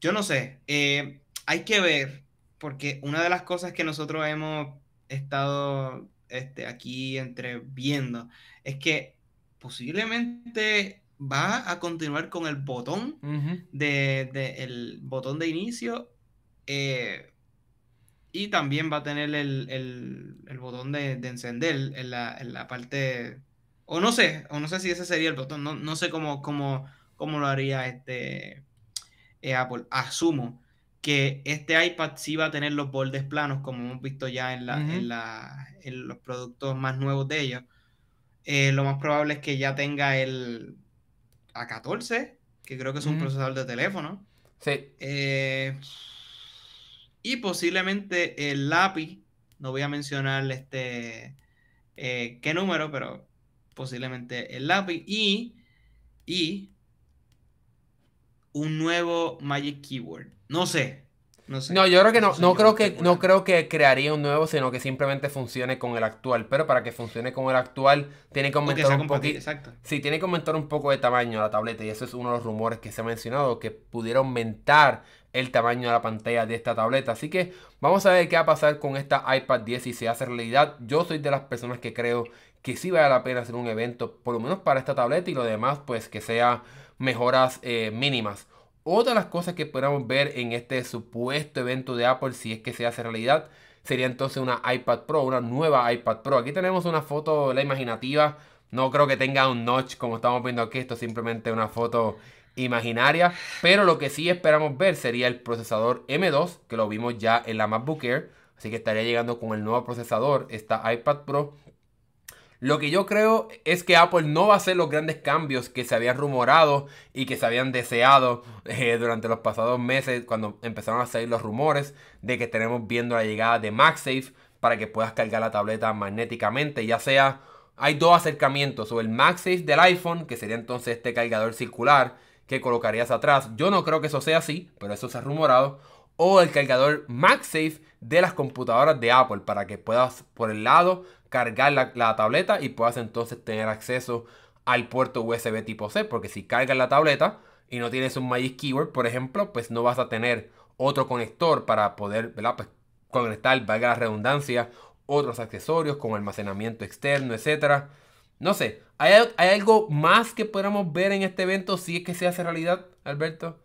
Yo no sé, eh, hay que ver, porque una de las cosas que nosotros hemos estado este, aquí entre viendo es que posiblemente va a continuar con el botón de, el botón de inicio eh, y también va a tener el, botón de, encender en la, parte o no sé o no sé si ese sería el botón no, sé cómo, cómo, cómo, lo haría este eh, Apple. Asumo que este iPad sí va a tener los bordes planos como hemos visto ya en, la, en, la, en los productos más nuevos de ellos. Eh, lo más probable es que ya tenga el A14, que creo que es un procesador de teléfono. Sí. Eh, y posiblemente el lápiz, no voy a mencionar este eh, qué número, pero posiblemente el lápiz y, y un nuevo Magic Keyboard. No sé, no, yo creo que no, no creo que, no creo que crearía un nuevo, sino que simplemente funcione con el actual. Pero para que funcione con el actual, tiene que aumentar un poquito. Sí, tiene que aumentar un poco de tamaño la tableta. Y eso es uno de los rumores que se ha mencionado, que pudiera aumentar el tamaño de la pantalla de esta tableta. Así que vamos a ver qué va a pasar con esta iPad 10 si se hace realidad. Yo soy de las personas que creo que sí vale la pena hacer un evento, por lo menos para esta tableta y lo demás, pues que sea mejoras eh, mínimas. Otra de las cosas que podemos ver en este supuesto evento de Apple, si es que se hace realidad, sería entonces una iPad Pro, una nueva iPad Pro. Aquí tenemos una foto, la imaginativa. No creo que tenga un notch como estamos viendo aquí. Esto es simplemente una foto imaginaria. Pero lo que sí esperamos ver sería el procesador M2, que lo vimos ya en la MacBook Air. Así que estaría llegando con el nuevo procesador, esta iPad Pro. Lo que yo creo es que Apple no va a hacer los grandes cambios que se habían rumorado y que se habían deseado eh, durante los pasados meses cuando empezaron a salir los rumores de que tenemos viendo la llegada de MagSafe para que puedas cargar la tableta magnéticamente, ya sea hay dos acercamientos, o el MagSafe del iPhone, que sería entonces este cargador circular que colocarías atrás. Yo no creo que eso sea así, pero eso se ha rumorado. O el cargador MagSafe de las computadoras de Apple para que puedas por el lado cargar la, tableta y puedas entonces tener acceso al puerto USB tipo C. Porque si cargas la tableta y no tienes un Magic Keyboard, por ejemplo, pues no vas a tener otro conector para poder pues, conectar, valga la redundancia, otros accesorios como almacenamiento externo, etcétera. No sé, ¿hay, algo más que podamos ver en este evento si es que se hace realidad, Alberto?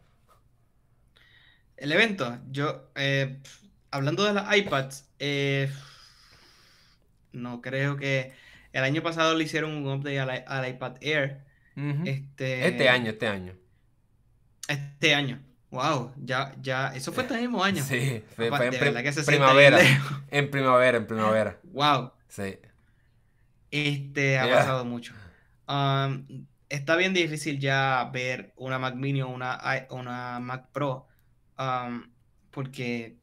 El evento, yo, eh, hablando de las iPads, eh, no creo que. El año pasado le hicieron un update al, iPad Air. este, este año, este año. Este año. Wow, ya, ya, eso fue este mismo año. Sí, fue, en primavera. En primavera, en primavera. Wow. Sí. Este ha pasado mucho. Um, está bien difícil ya ver una Mac Mini o una, una Mac Pro. Um, porque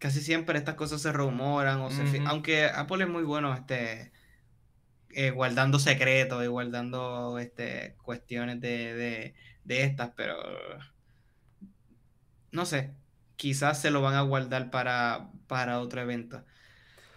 casi siempre estas cosas se rumoran, o se aunque Apple es muy bueno este, eh, guardando secretos y guardando este, cuestiones de, estas, pero no sé, quizás se lo van a guardar para, para otro evento.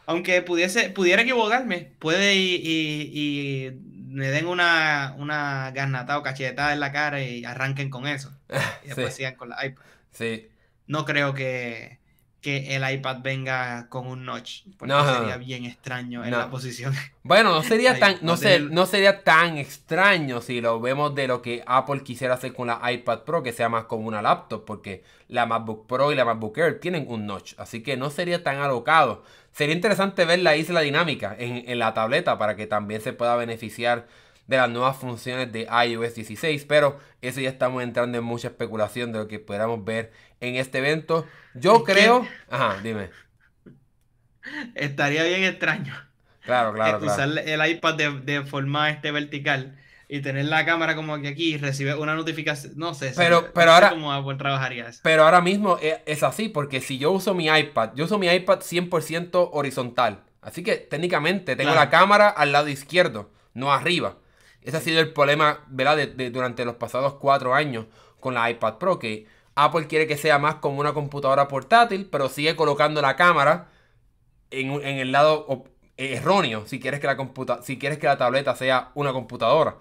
Aunque pudiese, pudiera equivocarme, puede y, y, me den una, una garnata o cachetada en la cara y arranquen con eso. Y después sigan con la iPad. Sí. No creo que, que el iPad venga con un notch, porque sería bien extraño en la posición. Bueno, no sería tan no, no sería tan extraño si lo vemos de lo que Apple quisiera hacer con la iPad Pro, que sea más como una laptop, porque la MacBook Pro y la MacBook Air tienen un notch, así que no sería tan alocado. Sería interesante ver la isla dinámica en, en la tableta para que también se pueda beneficiar de las nuevas funciones de iOS 16, pero eso ya estamos entrando en mucha especulación de lo que podamos ver en este evento. Yo creo... Ajá, dime. Estaría bien extraño. Claro, claro. Usar el iPad de, de forma este vertical y tener la cámara como que aquí y recibir una notificación. No sé, pero, pero ahora, cómo trabajaría eso. Pero ahora mismo es, así, porque si yo uso mi iPad, yo uso mi iPad 100% horizontal. Así que técnicamente tengo la cámara al lado izquierdo, no arriba. Ese ha sido el problema, ¿verdad? De, durante los pasados cuatro años con la iPad Pro, que Apple quiere que sea más como una computadora portátil, pero sigue colocando la cámara en, el lado erróneo, si quieres, que la computa si quieres que la tableta sea una computadora.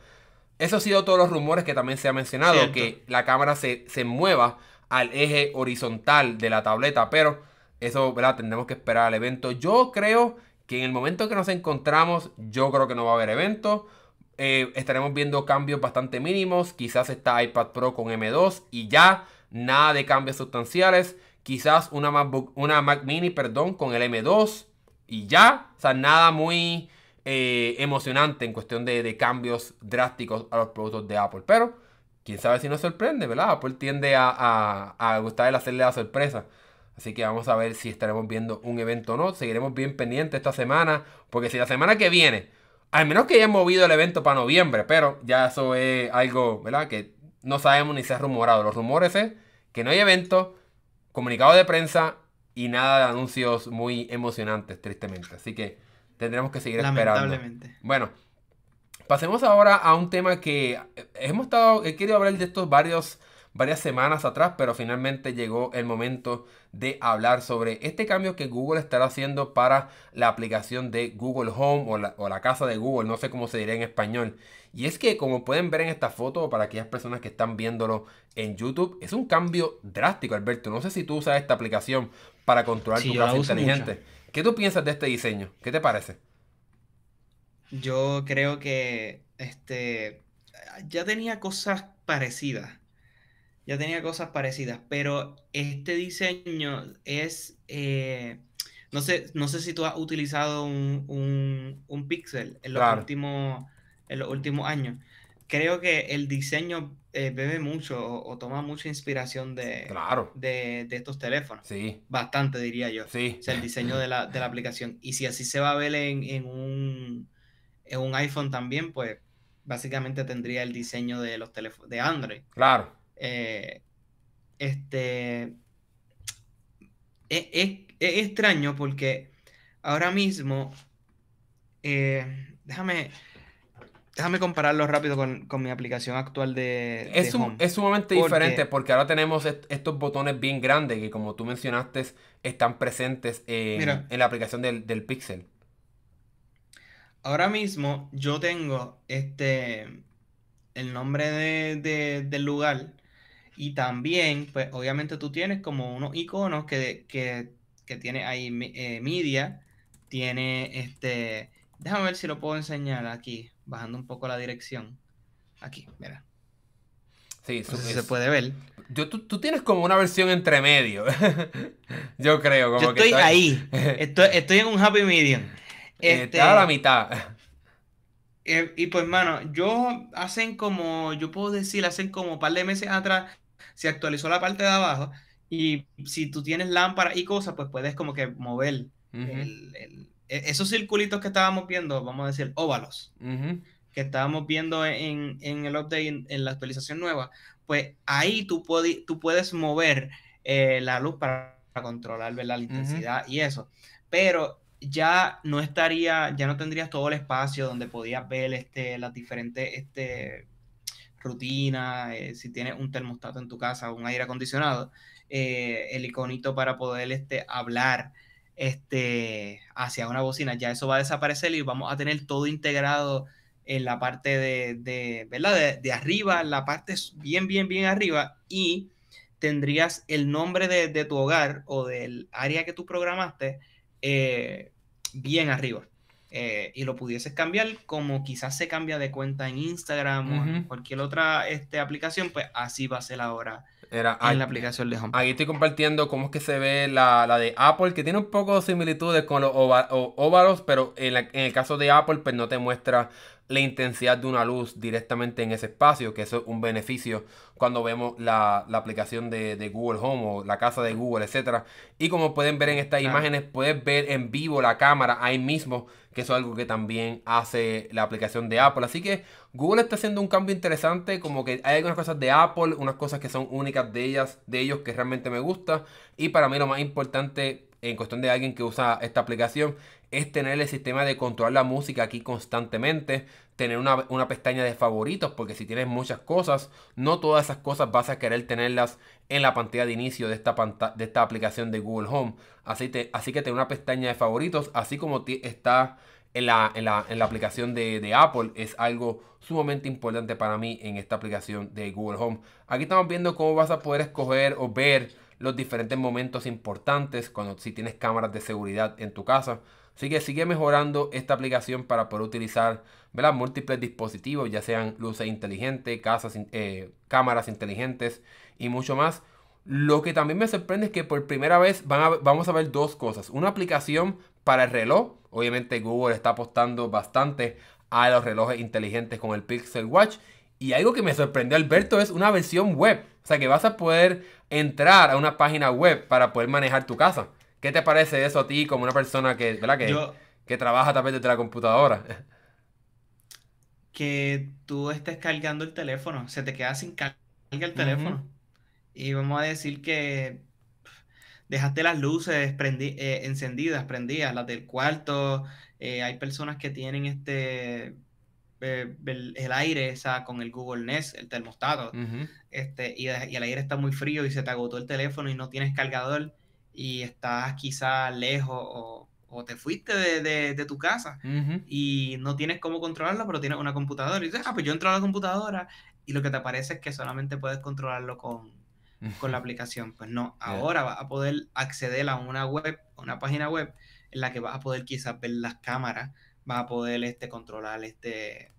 Eso ha sido todos los rumores que también se ha mencionado, que la cámara se, se mueva al eje horizontal de la tableta, pero eso, ¿verdad? Tendremos que esperar al evento. Yo creo que en el momento que nos encontramos, yo creo que no va a haber evento. Eh, estaremos viendo cambios bastante mínimos. Quizás está iPad Pro con M2 y ya nada de cambios sustanciales. Quizás una, una Mac Mini perdón, con el M2 y ya. O sea, nada muy eh, emocionante en cuestión de, cambios drásticos a los productos de Apple. Pero quién sabe si nos sorprende, ¿verdad? Apple tiende a, a, a gustar el hacerle la sorpresa. Así que vamos a ver si estaremos viendo un evento o no. Seguiremos bien pendientes esta semana. Porque si la semana que viene Al menos que hayan movido el evento para noviembre, pero ya eso es algo, ¿verdad? Que no sabemos ni se ha rumorado. Los rumores es que no hay evento, comunicado de prensa y nada de anuncios muy emocionantes, tristemente. Así que tendremos que seguir esperando. Bueno, pasemos ahora a un tema que hemos estado, he querido hablar de estos varios varias semanas atrás, pero finalmente llegó el momento de hablar sobre este cambio que Google estará haciendo para la aplicación de Google Home o la, o la casa de Google, no sé cómo se diría en español. Y es que como pueden ver en esta foto, para aquellas personas que están viéndolo en YouTube, es un cambio drástico, Alberto. No sé si tú usas esta aplicación para controlar tu casa inteligente. ¿Qué tú piensas de este diseño? ¿Qué te parece? Yo creo que este ya tenía cosas parecidas ya tenía cosas parecidas, pero este diseño es, eh, no, sé, no sé si tú has utilizado un, un, Pixel en los, últimos, en los últimos años. Creo que el diseño eh, bebe mucho o, toma mucha inspiración de, claro. de, estos teléfonos. Sí. Bastante, diría yo. Sí. O sea, el diseño de la, de la aplicación. Y si así se va a ver en, en, un, en un iPhone también, pues básicamente tendría el diseño de los teléfonos de Android. Claro. Eh, este, es, extraño porque ahora mismo, eh, déjame, déjame compararlo rápido con, mi aplicación actual de, es, es sumamente diferente porque ahora tenemos estos botones bien grandes que como tú mencionaste están presentes en, la aplicación del, del, Pixel. Ahora mismo yo tengo este el nombre del lugar y también, pues obviamente tú tienes como unos iconos que, que, tiene ahí eh, media, tiene este, déjame ver si lo puedo enseñar aquí, bajando un poco la dirección. Aquí, mira. Sí, se puede ver. Yo, tú, tienes como una versión entre medio. Yo creo. Como Yo estoy, ahí. Estoy, en un happy medium. Este... Está a la mitad. Eh, y pues, mano, yo hacen como, yo puedo decir, hacen como un par de meses atrás, se actualizó la parte de abajo y si tú tienes lámparas y cosas, pues puedes como que mover e, esos circulitos que estábamos viendo, vamos a decir, óvalos, que estábamos viendo en, el update, en, la actualización nueva, pues ahí tú, puedes, tú puedes mover eh, la luz para, controlar la intensidad y eso. Pero ya no estaría, ya no tendrías todo el espacio donde podías ver este, las diferentes este, rutina, eh, si tienes un termostato en tu casa o un aire acondicionado, eh, el iconito para poder este, hablar este, hacia una bocina, ya eso va a desaparecer y vamos a tener todo integrado en la parte de, de ¿verdad? De, arriba, la parte bien, bien, bien arriba y tendrías el nombre de, tu hogar o del área que tú programaste eh, bien arriba. Eh, y lo pudieses cambiar como quizás se cambia de cuenta en Instagram o en cualquier otra este, aplicación, pues así va a ser ahora Era, en la aplicación de Home. Aquí estoy compartiendo cómo es que se ve la, de Apple, que tiene un poco de similitudes con los óvalos, pero en, en, el caso de Apple, pues no te muestra la intensidad de una luz directamente en ese espacio, que eso es un beneficio cuando vemos la, aplicación de, Google Home o la casa de Google, etcétera. Y como pueden ver en estas imágenes, puedes ver en vivo la cámara ahí mismo, que eso es algo que también hace la aplicación de Apple. Así que Google está haciendo un cambio interesante, como que hay algunas cosas de Apple, unas cosas que son únicas de ellas, de ellos que realmente me gusta. Y para mí lo más importante en cuestión de alguien que usa esta aplicación es tener el sistema de controlar la música aquí constantemente, tener una, pestaña de favoritos, porque si tienes muchas cosas, no todas esas cosas vas a querer tenerlas en la pantalla de inicio de esta, de esta aplicación de Google Home. Así, te, así que tener una pestaña de favoritos, así como está en la, en la, aplicación de, de, Apple, es algo sumamente importante para mí en esta aplicación de Google Home. Aquí estamos viendo cómo vas a poder escoger o ver los diferentes momentos importantes cuando si tienes cámaras de seguridad en tu casa. Así que sigue mejorando esta aplicación para poder utilizar múltiples dispositivos, ya sean luces inteligentes, casas, eh, cámaras inteligentes y mucho más. Lo que también me sorprende es que por primera vez vamos a ver dos cosas. Una aplicación para el reloj. Obviamente Google está apostando bastante a los relojes inteligentes con el Pixel Watch. Y algo que me sorprendió Alberto es una versión web. O sea que vas a poder entrar a una página web para poder manejar tu casa. ¿Qué te parece eso a ti como una persona que, ¿verdad? que, que trabaja a través de la computadora? que tú estés cargando el teléfono, se te queda sin carga el teléfono. Y vamos a decir que dejaste las luces eh, encendidas, prendidas, las del cuarto. Eh, hay personas que tienen este eh, el, aire, o con el Google Nest, el termostato, este, y, el aire está muy frío y se te agotó el teléfono y no tienes cargador y estás quizá lejos o, te fuiste de, tu casa y no tienes cómo controlarlo, pero tienes una computadora. Y dices, ah, pues yo entro a la computadora y lo que te aparece es que solamente puedes controlarlo con, con la aplicación. Pues no, ahora vas a poder acceder a una web, una página web en la que vas a poder quizás ver las cámaras, vas a poder este, controlar este,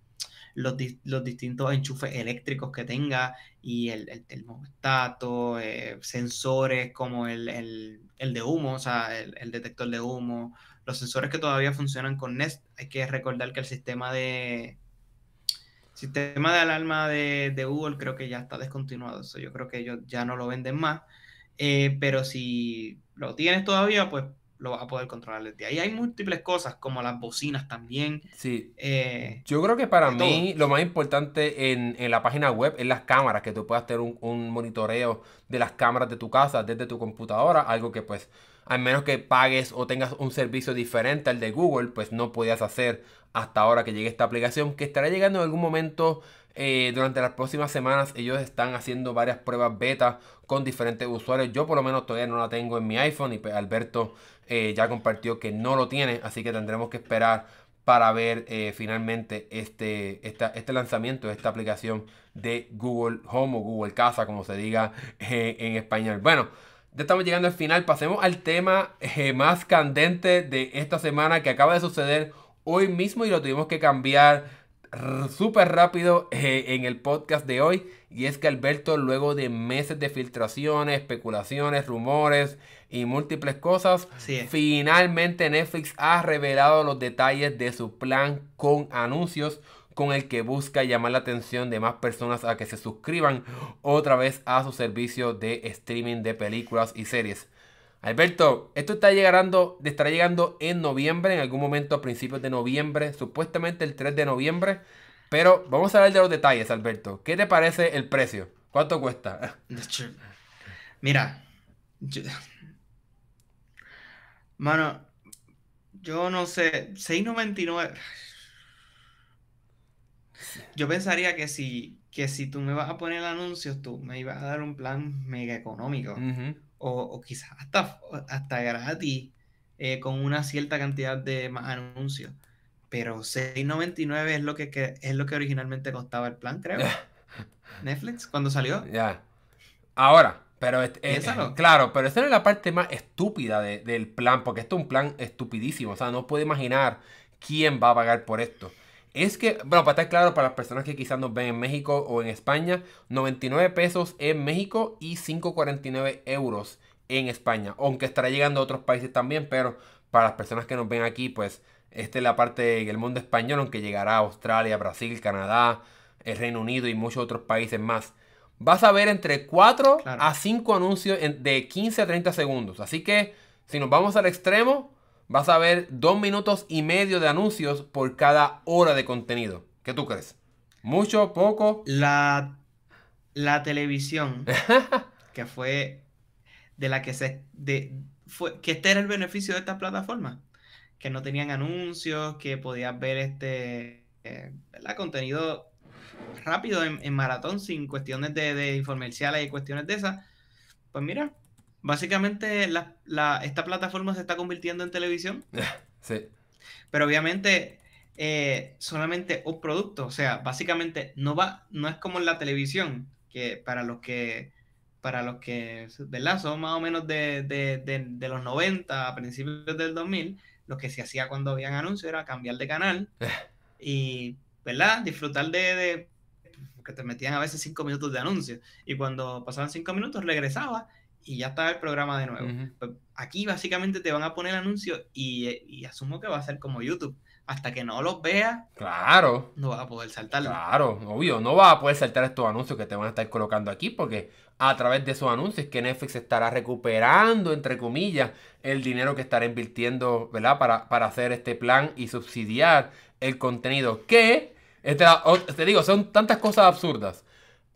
los, distintos enchufes eléctricos que tenga y el, el termostato, eh, sensores como el, de humo, o sea, el, detector de humo, los sensores que todavía funcionan con Nest. Hay que recordar que el sistema de, sistema de alarma de, Google creo que ya está descontinuado. Eso yo creo que ellos ya no lo venden más. Eh, pero si lo tienes todavía, pues lo vas a poder controlar desde ahí. Hay múltiples cosas, como las bocinas también. Sí. Eh, yo creo que para mí lo más importante en, la página web es las cámaras, que tú puedas tener un, un, monitoreo de las cámaras de tu casa desde tu computadora, algo que pues, al menos que pagues o tengas un servicio diferente al de Google, pues no podías hacer hasta ahora que llegue esta aplicación, que estará llegando en algún momento eh, durante las próximas semanas. Ellos están haciendo varias pruebas beta con diferentes usuarios. Yo por lo menos todavía no la tengo en mi iPhone y pues, Alberto eh, ya compartió que no lo tiene, así que tendremos que esperar para ver eh, finalmente este, este lanzamiento de esta aplicación de Google Home o Google Casa, como se diga en español. Bueno, ya estamos llegando al final. Pasemos al tema más candente de esta semana que acaba de suceder hoy mismo y lo tuvimos que cambiar súper rápido eh, en el podcast de hoy. Y es que Alberto, luego de meses de filtraciones, especulaciones, rumores y múltiples cosas, finalmente Netflix ha revelado los detalles de su plan con anuncios con el que busca llamar la atención de más personas a que se suscriban otra vez a su servicio de streaming de películas y series. Alberto, esto está llegando, estará llegando en noviembre, en algún momento a principios de noviembre, supuestamente el 3 de noviembre. Pero vamos a ver de los detalles, Alberto. ¿Qué te parece el precio? ¿Cuánto cuesta? Mira, mano, yo no sé, 6.99. Yo pensaría que si, que si tú me vas a poner anuncios, tú me ibas a dar un plan mega económico o, quizás hasta, hasta gratis eh, con una cierta cantidad de más anuncios. Pero 6.99 es lo que, es lo que originalmente costaba el plan, creo. Netflix, cuando salió. Ya. Ahora, pero es, claro, pero esa es la parte más estúpida del plan, porque esto es un plan estupidísimo. O sea, no puedo imaginar quién va a pagar por esto es que, bueno, para estar claro, para las personas que quizás nos ven en México o en España, 99 pesos en México y 5,49 euros en España. Aunque estará llegando a otros países también, pero para las personas que nos ven aquí, pues esta es la parte del mundo español, aunque llegará a Australia, Brasil, Canadá, el Reino Unido y muchos otros países más. Vas a ver entre 4 a 5 anuncios de 15 a 30 segundos. Así que si nos vamos al extremo, vas a ver dos minutos y medio de anuncios por cada hora de contenido. ¿Qué tú crees? ¿Mucho? ¿Poco? La, la televisión, que fue de la que se... De, fue, que este era el beneficio de esta plataforma. Que no tenían anuncios, que podías ver este eh, contenido rápido en, maratón sin cuestiones de, de y cuestiones de esas. Pues mira, Básicamente, esta plataforma se está convirtiendo en televisión. sí. Pero obviamente, eh, solamente un producto. O sea, básicamente no va, no es como en la televisión, que para los que, para los que, ¿verdad? Son más o menos de, los 90 a principios del 2000, lo que se hacía cuando habían anuncios era cambiar de canal y, ¿verdad? Disfrutar de, que te metían a veces cinco minutos de anuncios y cuando pasaban cinco minutos regresaba y ya está el programa de nuevo. Pues, aquí básicamente te van a poner anuncios y, asumo que va a ser como YouTube. Hasta que no los veas, claro. no vas a poder saltarlo. Claro, obvio, no vas a poder saltar estos anuncios que te van a estar colocando aquí porque a través de esos anuncios que Netflix estará recuperando, entre comillas, el dinero que estará invirtiendo, ¿verdad? Para, para hacer este plan y subsidiar el contenido que Este, te digo, son tantas cosas absurdas.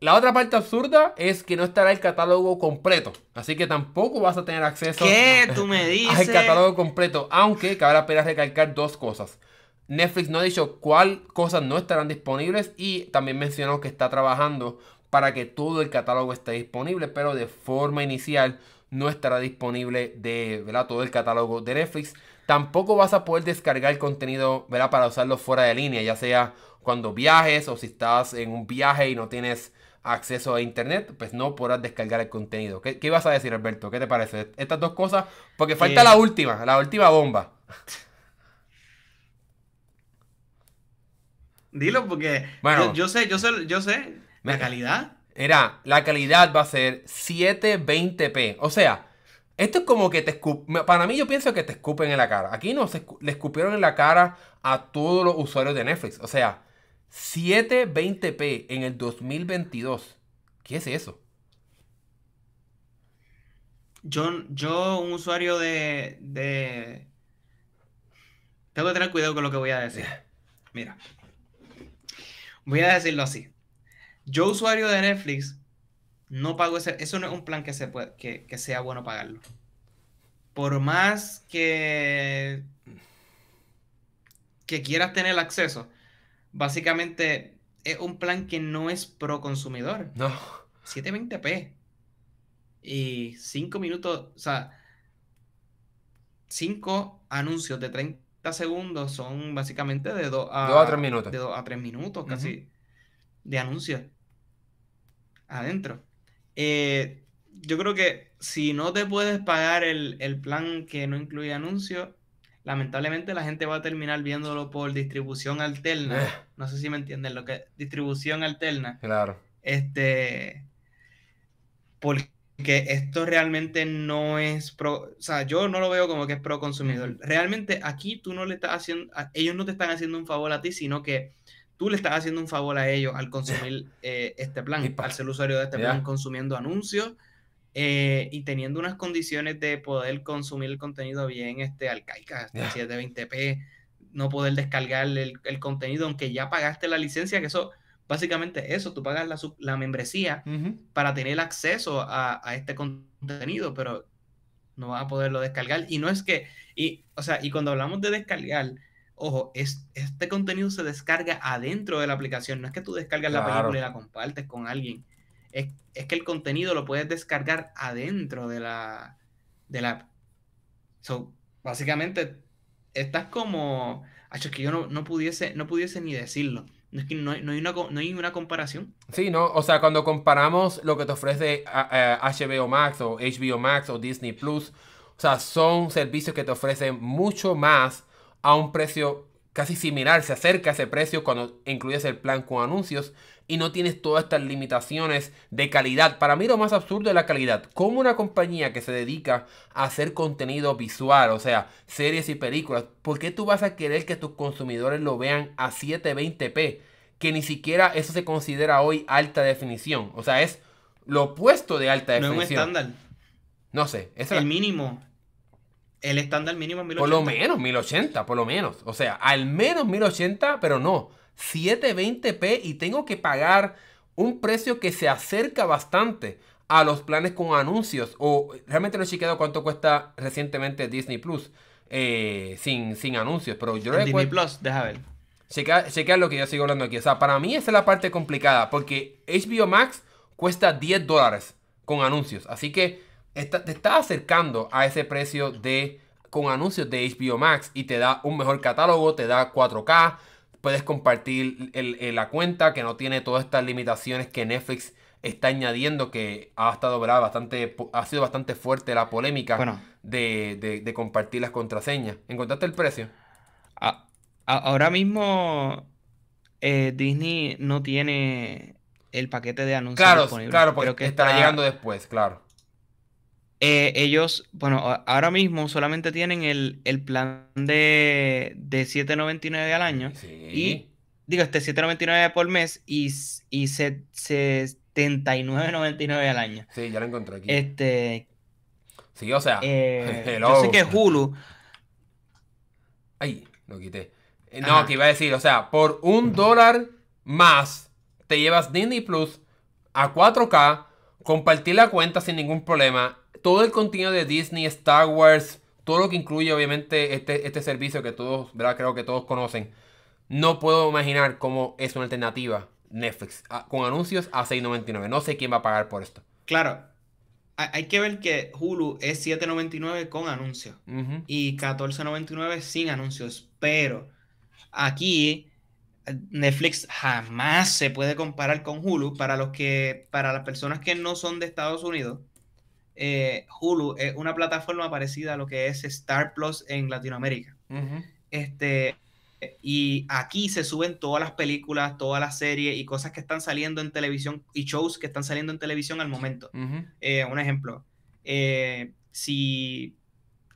La otra parte absurda es que no estará el catálogo completo. Así que tampoco vas a tener acceso ¿Qué? ¿Tú me dices? al catálogo completo. Aunque cabe la pena recalcar dos cosas. Netflix no ha dicho cuál cosas no estarán disponibles y también mencionó que está trabajando para que todo el catálogo esté disponible, pero de forma inicial no estará disponible de ¿verdad? todo el catálogo de Netflix. Tampoco vas a poder descargar contenido ¿verdad? para usarlo fuera de línea, ya sea cuando viajes o si estás en un viaje y no tienes acceso a internet, pues no podrás descargar el contenido. ¿Qué, qué ibas a decir, Alberto? ¿Qué te parece? Estas dos cosas, porque falta la última, la última bomba. Dilo porque bueno, yo, sé, yo sé, yo sé. La calidad. Era, la calidad va a ser 720p. O sea, esto es como que te escupen. Para mí, yo pienso que te escupen en la cara. Aquí no se le escupieron en la cara a todos los usuarios de Netflix. O sea, 720p en el 2022. ¿Qué es eso? Yo, yo un usuario de, de... Tengo que tener cuidado con lo que voy a decir. Mira. Voy a decirlo así. Yo, usuario de Netflix, no pago ese. Eso no es un plan que, se puede, que, que sea bueno pagarlo. Por más que. que quieras tener acceso, básicamente es un plan que no es pro consumidor. No. 720p. Y 5 minutos, o sea, 5 anuncios de 30 segundos son básicamente de 2 a, 3 minutos. De 2 a 3 minutos casi de anuncios adentro. Eh, yo creo que si no te puedes pagar el, el plan que no incluye anuncios, lamentablemente la gente va a terminar viéndolo por distribución alterna. Eh. No sé si me entienden lo que es distribución alterna. Claro. Este. Porque esto realmente no es pro. O sea, yo no lo veo como que es pro consumidor. Realmente aquí tú no le estás haciendo. Ellos no te están haciendo un favor a ti, sino que tú le estás haciendo un favor a ellos al consumir eh, este plan, al ser usuario de este plan, consumiendo anuncios eh, y teniendo unas condiciones de poder consumir el contenido bien este, arcaicas, yeah. 720p, no poder descargar el, contenido, aunque ya pagaste la licencia, que eso, básicamente eso, tú pagas la, membresía para tener acceso a, este contenido, pero no vas a poderlo descargar. Y no es que, y, o sea, y cuando hablamos de descargar, ojo, es, este contenido se descarga adentro de la aplicación, no es que tú descargas la película y la compartes con alguien es, que el contenido lo puedes descargar adentro de la, de la app. So, básicamente, estás como. es que yo no, no, pudiese, no pudiese ni decirlo. No es que no no hay, una, no hay una comparación. Sí, ¿no? O sea, cuando comparamos lo que te ofrece HBO Max o HBO Max o Disney Plus, o sea, son servicios que te ofrecen mucho más a un precio casi similar, se acerca a ese precio cuando incluyes el plan con anuncios y no tienes todas estas limitaciones de calidad. Para mí lo más absurdo es la calidad. Como una compañía que se dedica a hacer contenido visual, o sea, series y películas, ¿por qué tú vas a querer que tus consumidores lo vean a 720p? Que ni siquiera eso se considera hoy alta definición. O sea, es lo opuesto de alta definición. No es un estándar. No sé. Es el mínimo. El estándar mínimo es 1080. Por lo menos 1080, por lo menos. O sea, al menos 1080, pero no. 720p y tengo que pagar un precio que se acerca bastante a los planes con anuncios. O realmente no he chequeado cuánto cuesta recientemente Disney Plus eh, sin, sin anuncios. Pero yo Disney Plus, deja ver. Chequear, lo que yo sigo hablando aquí. O sea, para mí esa es la parte complicada. Porque HBO Max cuesta 10 dólares con anuncios. Así que te está acercando a ese precio de con anuncios de HBO Max y te da un mejor catálogo, te da 4K, puedes compartir la cuenta que no tiene todas estas limitaciones que Netflix está añadiendo que ha estado bastante ha sido bastante fuerte la polémica de, compartir las contraseñas. Encontraste el precio ahora mismo eh, Disney no tiene el paquete de anuncios claro disponible. claro porque estará llegando después claro eh, ellos, bueno, ahora mismo solamente tienen el, plan de, de 7.99 al año. Y digo, este 7.99 por mes y, y 79.99 al año. Sí, ya lo encontré aquí. Este. Sí, o sea. Eh, yo sé que Hulu. Ay, lo quité. Eh, no, que iba a decir, o sea, por un dólar más te llevas Disney Plus a 4K, compartir la cuenta sin ningún problema, todo el contenido de Disney, Star Wars, todo lo que incluye obviamente este, este servicio que todos, ¿verdad? Creo que todos conocen. No puedo imaginar cómo es una alternativa Netflix con anuncios a 6.99. No sé quién va a pagar por esto. Claro, hay que ver que Hulu es 7.99 con anuncios y 14.99 sin anuncios, pero aquí Netflix jamás se puede comparar con Hulu para los que para las personas que no son de Estados Unidos. Eh, Hulu es una plataforma parecida a lo que es Star Plus en Latinoamérica. Este y aquí se suben todas las películas, todas las series y cosas que están saliendo en televisión y shows que están saliendo en televisión al momento. Eh, un ejemplo, eh, si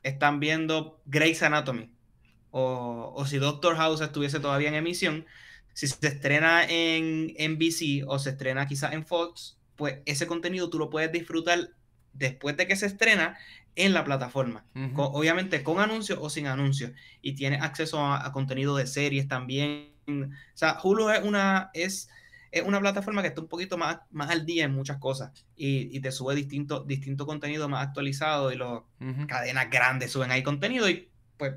están viendo Grey's Anatomy o, si Doctor House estuviese todavía en emisión, si se estrena en NBC o se estrena quizás en Fox, pues ese contenido tú lo puedes disfrutar después de que se estrena en la plataforma. obviamente con anuncios o sin anuncios. Y tienes acceso a, contenido de series también. O sea, Hulu es una, es, una plataforma que está un poquito más, más al día en muchas cosas. Y, te sube distinto, distinto contenido más actualizado. Y las cadenas grandes suben ahí contenido. Y pues,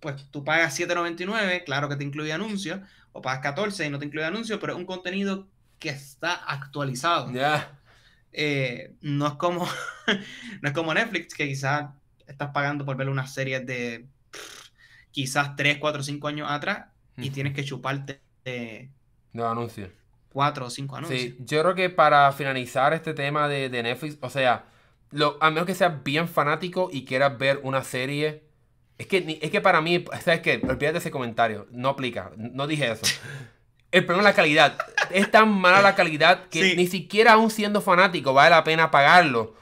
pues tú pagas 7.99, claro que te incluye anuncios. O pagas 14 y no te incluye anuncios, pero es un contenido que está actualizado. Ya. Eh, no, es como, no es como Netflix, que quizás estás pagando por ver una serie de quizás 3, 4, 5 años atrás y tienes que chuparte de los anuncios. 4 o 5 anuncios. Sí, yo creo que para finalizar este tema de, Netflix, o sea, lo, a menos que seas bien fanático y quieras ver una serie. Es que, es que para mí, ¿sabes qué? Olvídate ese comentario. No aplica. No dije eso. El problema es la calidad. Es tan mala la calidad que ni siquiera aún siendo fanático vale la pena pagarlo.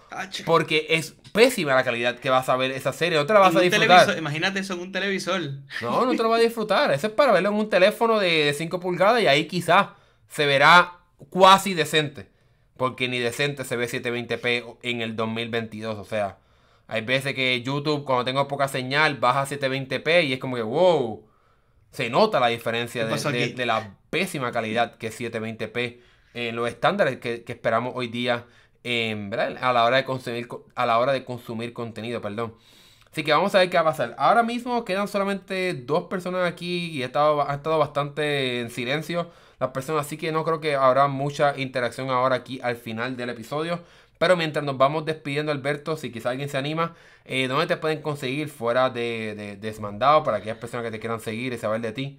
Porque es pésima la calidad que vas a ver esa serie. No te la vas a disfrutar. Imagínate eso en un televisor. No, no te lo vas a disfrutar. Eso es para verlo en un teléfono de 5 pulgadas y ahí quizás se verá cuasi decente. Porque ni decente se ve 720p en el 2022. O sea, hay veces que YouTube, cuando tengo poca señal, baja a 720p y es como que, wow se nota la diferencia de, la pésima calidad que es 720p en los estándares que, esperamos hoy día a la hora de consumir a la hora de consumir contenido perdón. Así que vamos a ver qué va a pasar. Ahora mismo quedan solamente dos personas aquí y ha estado, ha estado bastante en silencio las personas así que no creo que habrá mucha interacción ahora aquí al final del episodio pero mientras nos vamos despidiendo, Alberto, si quizá alguien se anima, eh, ¿dónde te pueden conseguir fuera de, Desmandado para aquellas personas que te quieran seguir y saber de ti?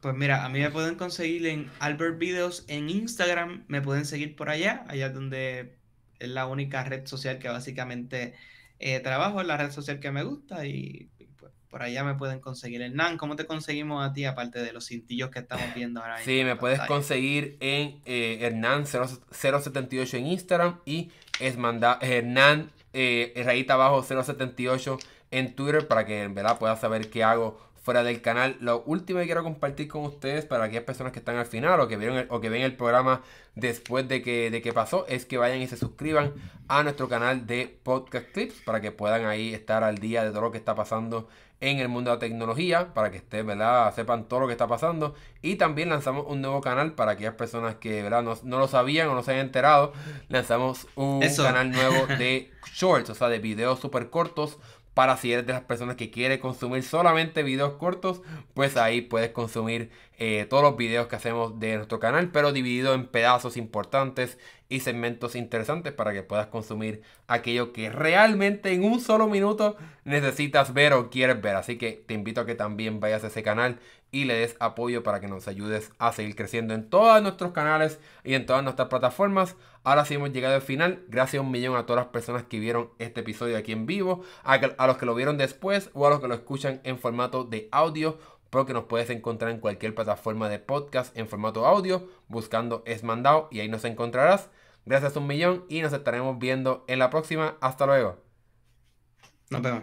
Pues mira, a mí me pueden conseguir en Albert Videos en Instagram, me pueden seguir por allá, allá donde es la única red social que básicamente eh, trabajo, es la red social que me gusta y por allá me pueden conseguir. Hernán, ¿cómo te conseguimos a ti, aparte de los cintillos que estamos viendo ahora Sí, me puedes conseguir en eh, Hernán078 en Instagram y es Hernán eh, rayita abajo 078 en Twitter para que en verdad puedas saber qué hago fuera del canal. Lo último que quiero compartir con ustedes para aquellas personas que están al final o que vieron o que ven el programa después de que, de que pasó es que vayan y se suscriban a nuestro canal de Podcast Clips para que puedan ahí estar al día de todo lo que está pasando en el mundo de la tecnología para que ustedes ¿verdad? sepan todo lo que está pasando y también lanzamos un nuevo canal para aquellas personas que ¿verdad? No, no lo sabían o no se habían enterado lanzamos un canal nuevo de shorts o sea de videos súper cortos para si eres de las personas que quiere consumir solamente videos cortos, pues ahí puedes consumir eh, todos los videos que hacemos de nuestro canal, pero dividido en pedazos importantes y segmentos interesantes para que puedas consumir aquello que realmente en un solo minuto necesitas ver o quieres ver. Así que te invito a que también vayas a ese canal y le des apoyo para que nos ayudes a seguir creciendo en todos nuestros canales y en todas nuestras plataformas. Ahora sí hemos llegado al final. Gracias un millón a todas las personas que vieron este episodio aquí en vivo, a, a los que lo vieron después o a los que lo escuchan en formato de audio porque nos puedes encontrar en cualquier plataforma de podcast en formato audio buscando Es Mandado y ahí nos encontrarás. Gracias un millón y nos estaremos viendo en la próxima. Hasta luego. Nos vemos.